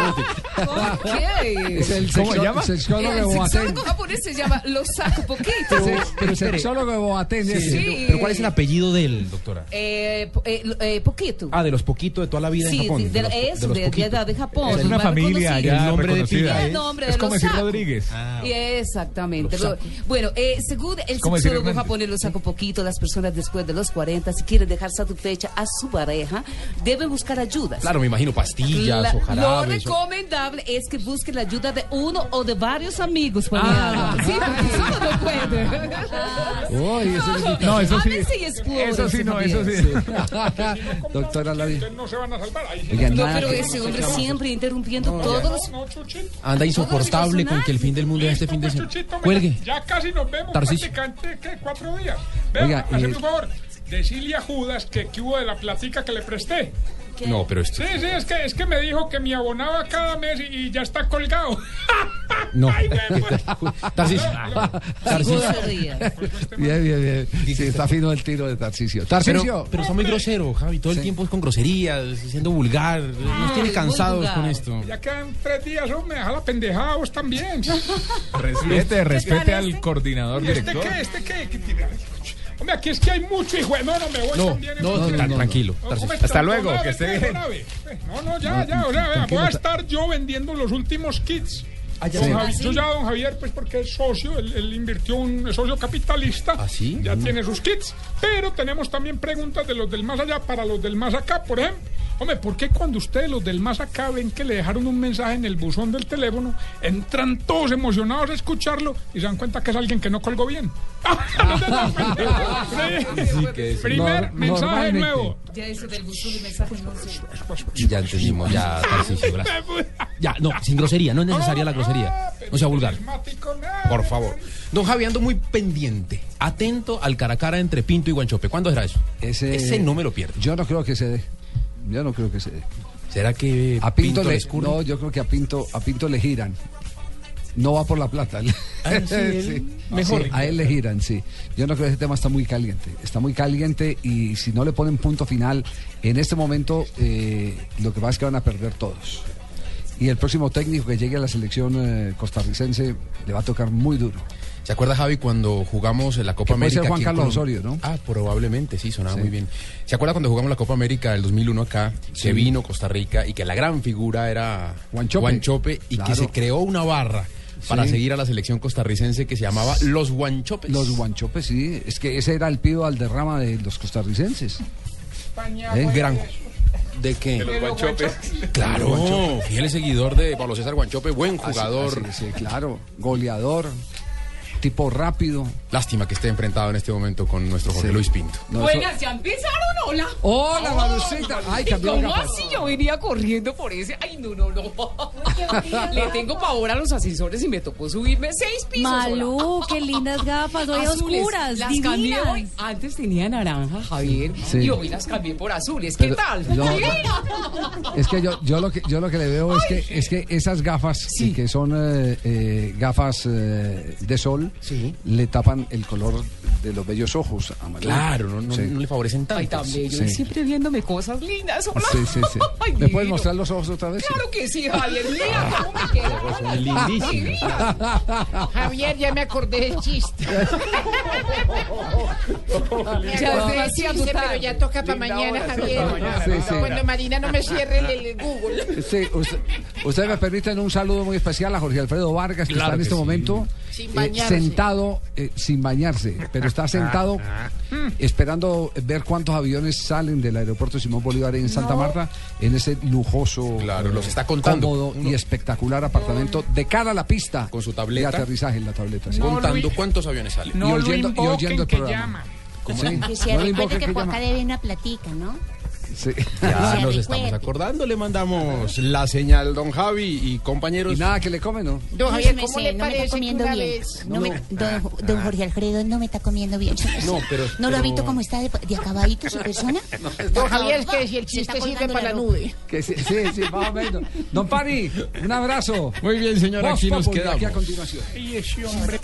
¿Qué? Es el ¿Cómo se llama? sexólogo El sexólogo japonés se llama lo saco poquito. el sexólogo de Boateng. Sí, sí. pero ¿cuál es el apellido de él, doctora? Eh, eh, eh, poquito. Ah, de los poquitos de toda la vida Sí, en Japón. de, de- los- eso, los de, de, poquitos. de Japón. Es una familia ya El nombre de reconocida. Es- nombre Es como decir. Rodríguez. Y Exactamente. Bueno, eh, según el sexólogo japonés, lo saco poquito, las personas después de los 40, si quieren dejar satisfecha a su pareja, deben buscar ayudas. Claro, me imagino pastillas La- o lo jarabes. o- recomendable es que busquen la ayuda de uno o de varios amigos. Ah. sí, porque solo no puede. Uy, eso es No, eso sí. Eso sí, no, eso sí. Doctora Labia. no se van a salvar. No, pero ese hombre siempre interrumpiendo todos los... Anda insoportable con que el fin del mundo es este fin de semana. Cuelgue. Ya casi nos vemos prácticamente, ¿qué? Cuatro días. Vea, Oiga, hazme eh, un favor. Decirle a Judas que, que hubo de la platica que le presté. No, pero esto. Sí, sí, es que, es que me dijo que me abonaba cada mes y, y ya está colgado. No. Ay, pues. Tarcisio. Tarcisio. Bien, bien, bien. Sí, está fino el tiro de Tarcisio. Pero, Tarcisio. pero está muy grosero, Javi. Todo el Sí. tiempo es con groserías, siendo vulgar. Nos tiene cansados con esto. Ya quedan tres días, hombre, deja la pendejada vos también. Respete, respete al coordinador ¿Y este director. qué? ¿Este qué? ¿Qué tiene? Hombre, aquí es que hay mucho hijo. No, no, me voy No, también. no, no, no, tranquilo. Hasta luego, Nave, que esté bien. nave. No, no, ya, ya, o sea, vea, voy a estar yo vendiendo los últimos kits. Ah, ya Don. Javi- Yo ya, don Javier, pues porque es socio, él, él invirtió un es socio capitalista. ¿Ah, sí? Ya Mm. tiene sus kits. Pero tenemos también preguntas de los del más allá para los del más acá, por ejemplo. Hombre, ¿por qué cuando ustedes los del más acá ven que le dejaron un mensaje en el buzón del teléfono, entran todos emocionados a escucharlo y se dan cuenta que es alguien que no colgó bien? Es- Primer mensaje nuevo. Ya eso del buzón de mensajes no sé. Ya entendimos, ya. Ya, no, sin grosería, no es necesaria la grosería. No sea vulgar. Por favor. Don Javi, ando muy pendiente, atento al cara a cara entre Pinto y Guanchope. ¿Cuándo será eso? Ese, Ese no me lo pierdo. Yo no creo que se dé. Yo no creo que se dé. ¿Será que A Pinto, le, escurre? no, yo creo que a Pinto, a Pinto le giran. No va por la plata. Ah, sí, él- mejor. Sí, a él le giran, sí. Yo no creo que ese tema está muy caliente. Está muy caliente y si no le ponen punto final, en este momento eh, lo que pasa es que van a perder todos. Y el próximo técnico que llegue a la selección eh, costarricense le va a tocar muy duro. ¿Se acuerda, Javi, cuando jugamos en la Copa Que puede ser América? Juan Carlos? Osorio, ¿no? Ah, probablemente, sí, sonaba Sí. muy bien. ¿Se acuerda cuando jugamos la Copa América del 2001 acá? Sí. Que vino Costa Rica y que la gran figura era Guanchope. y Claro. que se creó una barra para Sí. seguir a la selección costarricense que se llamaba Los Guanchopes. Los guanchopes, sí. Es que ese era el pido al derrama de los costarricenses. España, ¿Eh? Gran. ¿De qué? De los guanchopes. Claro, Guanchope. fiel seguidor de Pablo César Guanchope, buen Así- jugador. así- sí, claro. Goleador, tipo rápido. Lástima que esté enfrentado en este momento con nuestro Jorge Sí. Luis Pinto. No, Buenas, ya empezaron, hola. Hola, Manucita. Ay, ¿Y cambió ¿Cómo así? Yo venía corriendo por ese. Ay, no, no, no. Le tengo pavor a los ascensores y me tocó subirme seis pisos. Malú, hola. qué lindas gafas, hoy Azules. oscuras, Las divinas. cambié hoy. Antes tenía naranja, Javier. Sí. Y hoy las cambié por azules. ¿Qué Pero tal? yo-. Es que yo, yo lo que yo lo que le veo es que es que esas gafas y que son eh, eh, gafas eh, de sol le tapan el color de los bellos ojos. Claro, no, no- Sí. no le favorecen tanto. Ay, tan bello. Sí. Y siempre viéndome cosas lindas. Hola. Sí, sí, sí. Ay, ¿Me puedes mostrar los ojos otra vez? Claro que sí, Javier. Mira cómo me queda. Son lindísimos. Javier, ya me acordé del chiste. Ya chiste, dudar. pero ya toca para mañana, Javier. sí, mañana. Sí, sí. Cuando Marina no me cierre el, el Google. Sí, usted- ustedes me permiten un saludo muy especial a Jorge Alfredo Vargas, que Claro está en que este sí. momento Sin eh, bañarse. sentado, eh, sin bañarse, pero está sentado esperando ver cuántos aviones salen del aeropuerto Simón Bolívar en Santa Marta en ese lujoso, Claro, eh, los está contando. cómodo y espectacular apartamento de cara a la pista Con su de tableta. aterrizaje en la tableta. sí. Contando cuántos aviones salen. No y lo oyendo, y oyendo el que programa. llama. Sí, Que se no le recuerde invoque que que por acá llama. debe una platica, ¿no? Sí. Ya nos estamos acordando, le mandamos la señal, don Javi y compañeros. Y nada que le come, ¿no? Don Javier, ¿cómo sé, le no me está comiendo bien. vez... No me- don, don Jorge Alfredo no me está comiendo bien. No, pero- ¿No lo ha visto cómo está de, de acabadito su persona? Don Javier, es que si el chiste sirve para la nube. Que sí, sí, sí, más o menos. Don Pani, un abrazo. Muy bien, señor, Voz aquí nos Populi, Aquí a quedamos. continuación. Y ese hombre.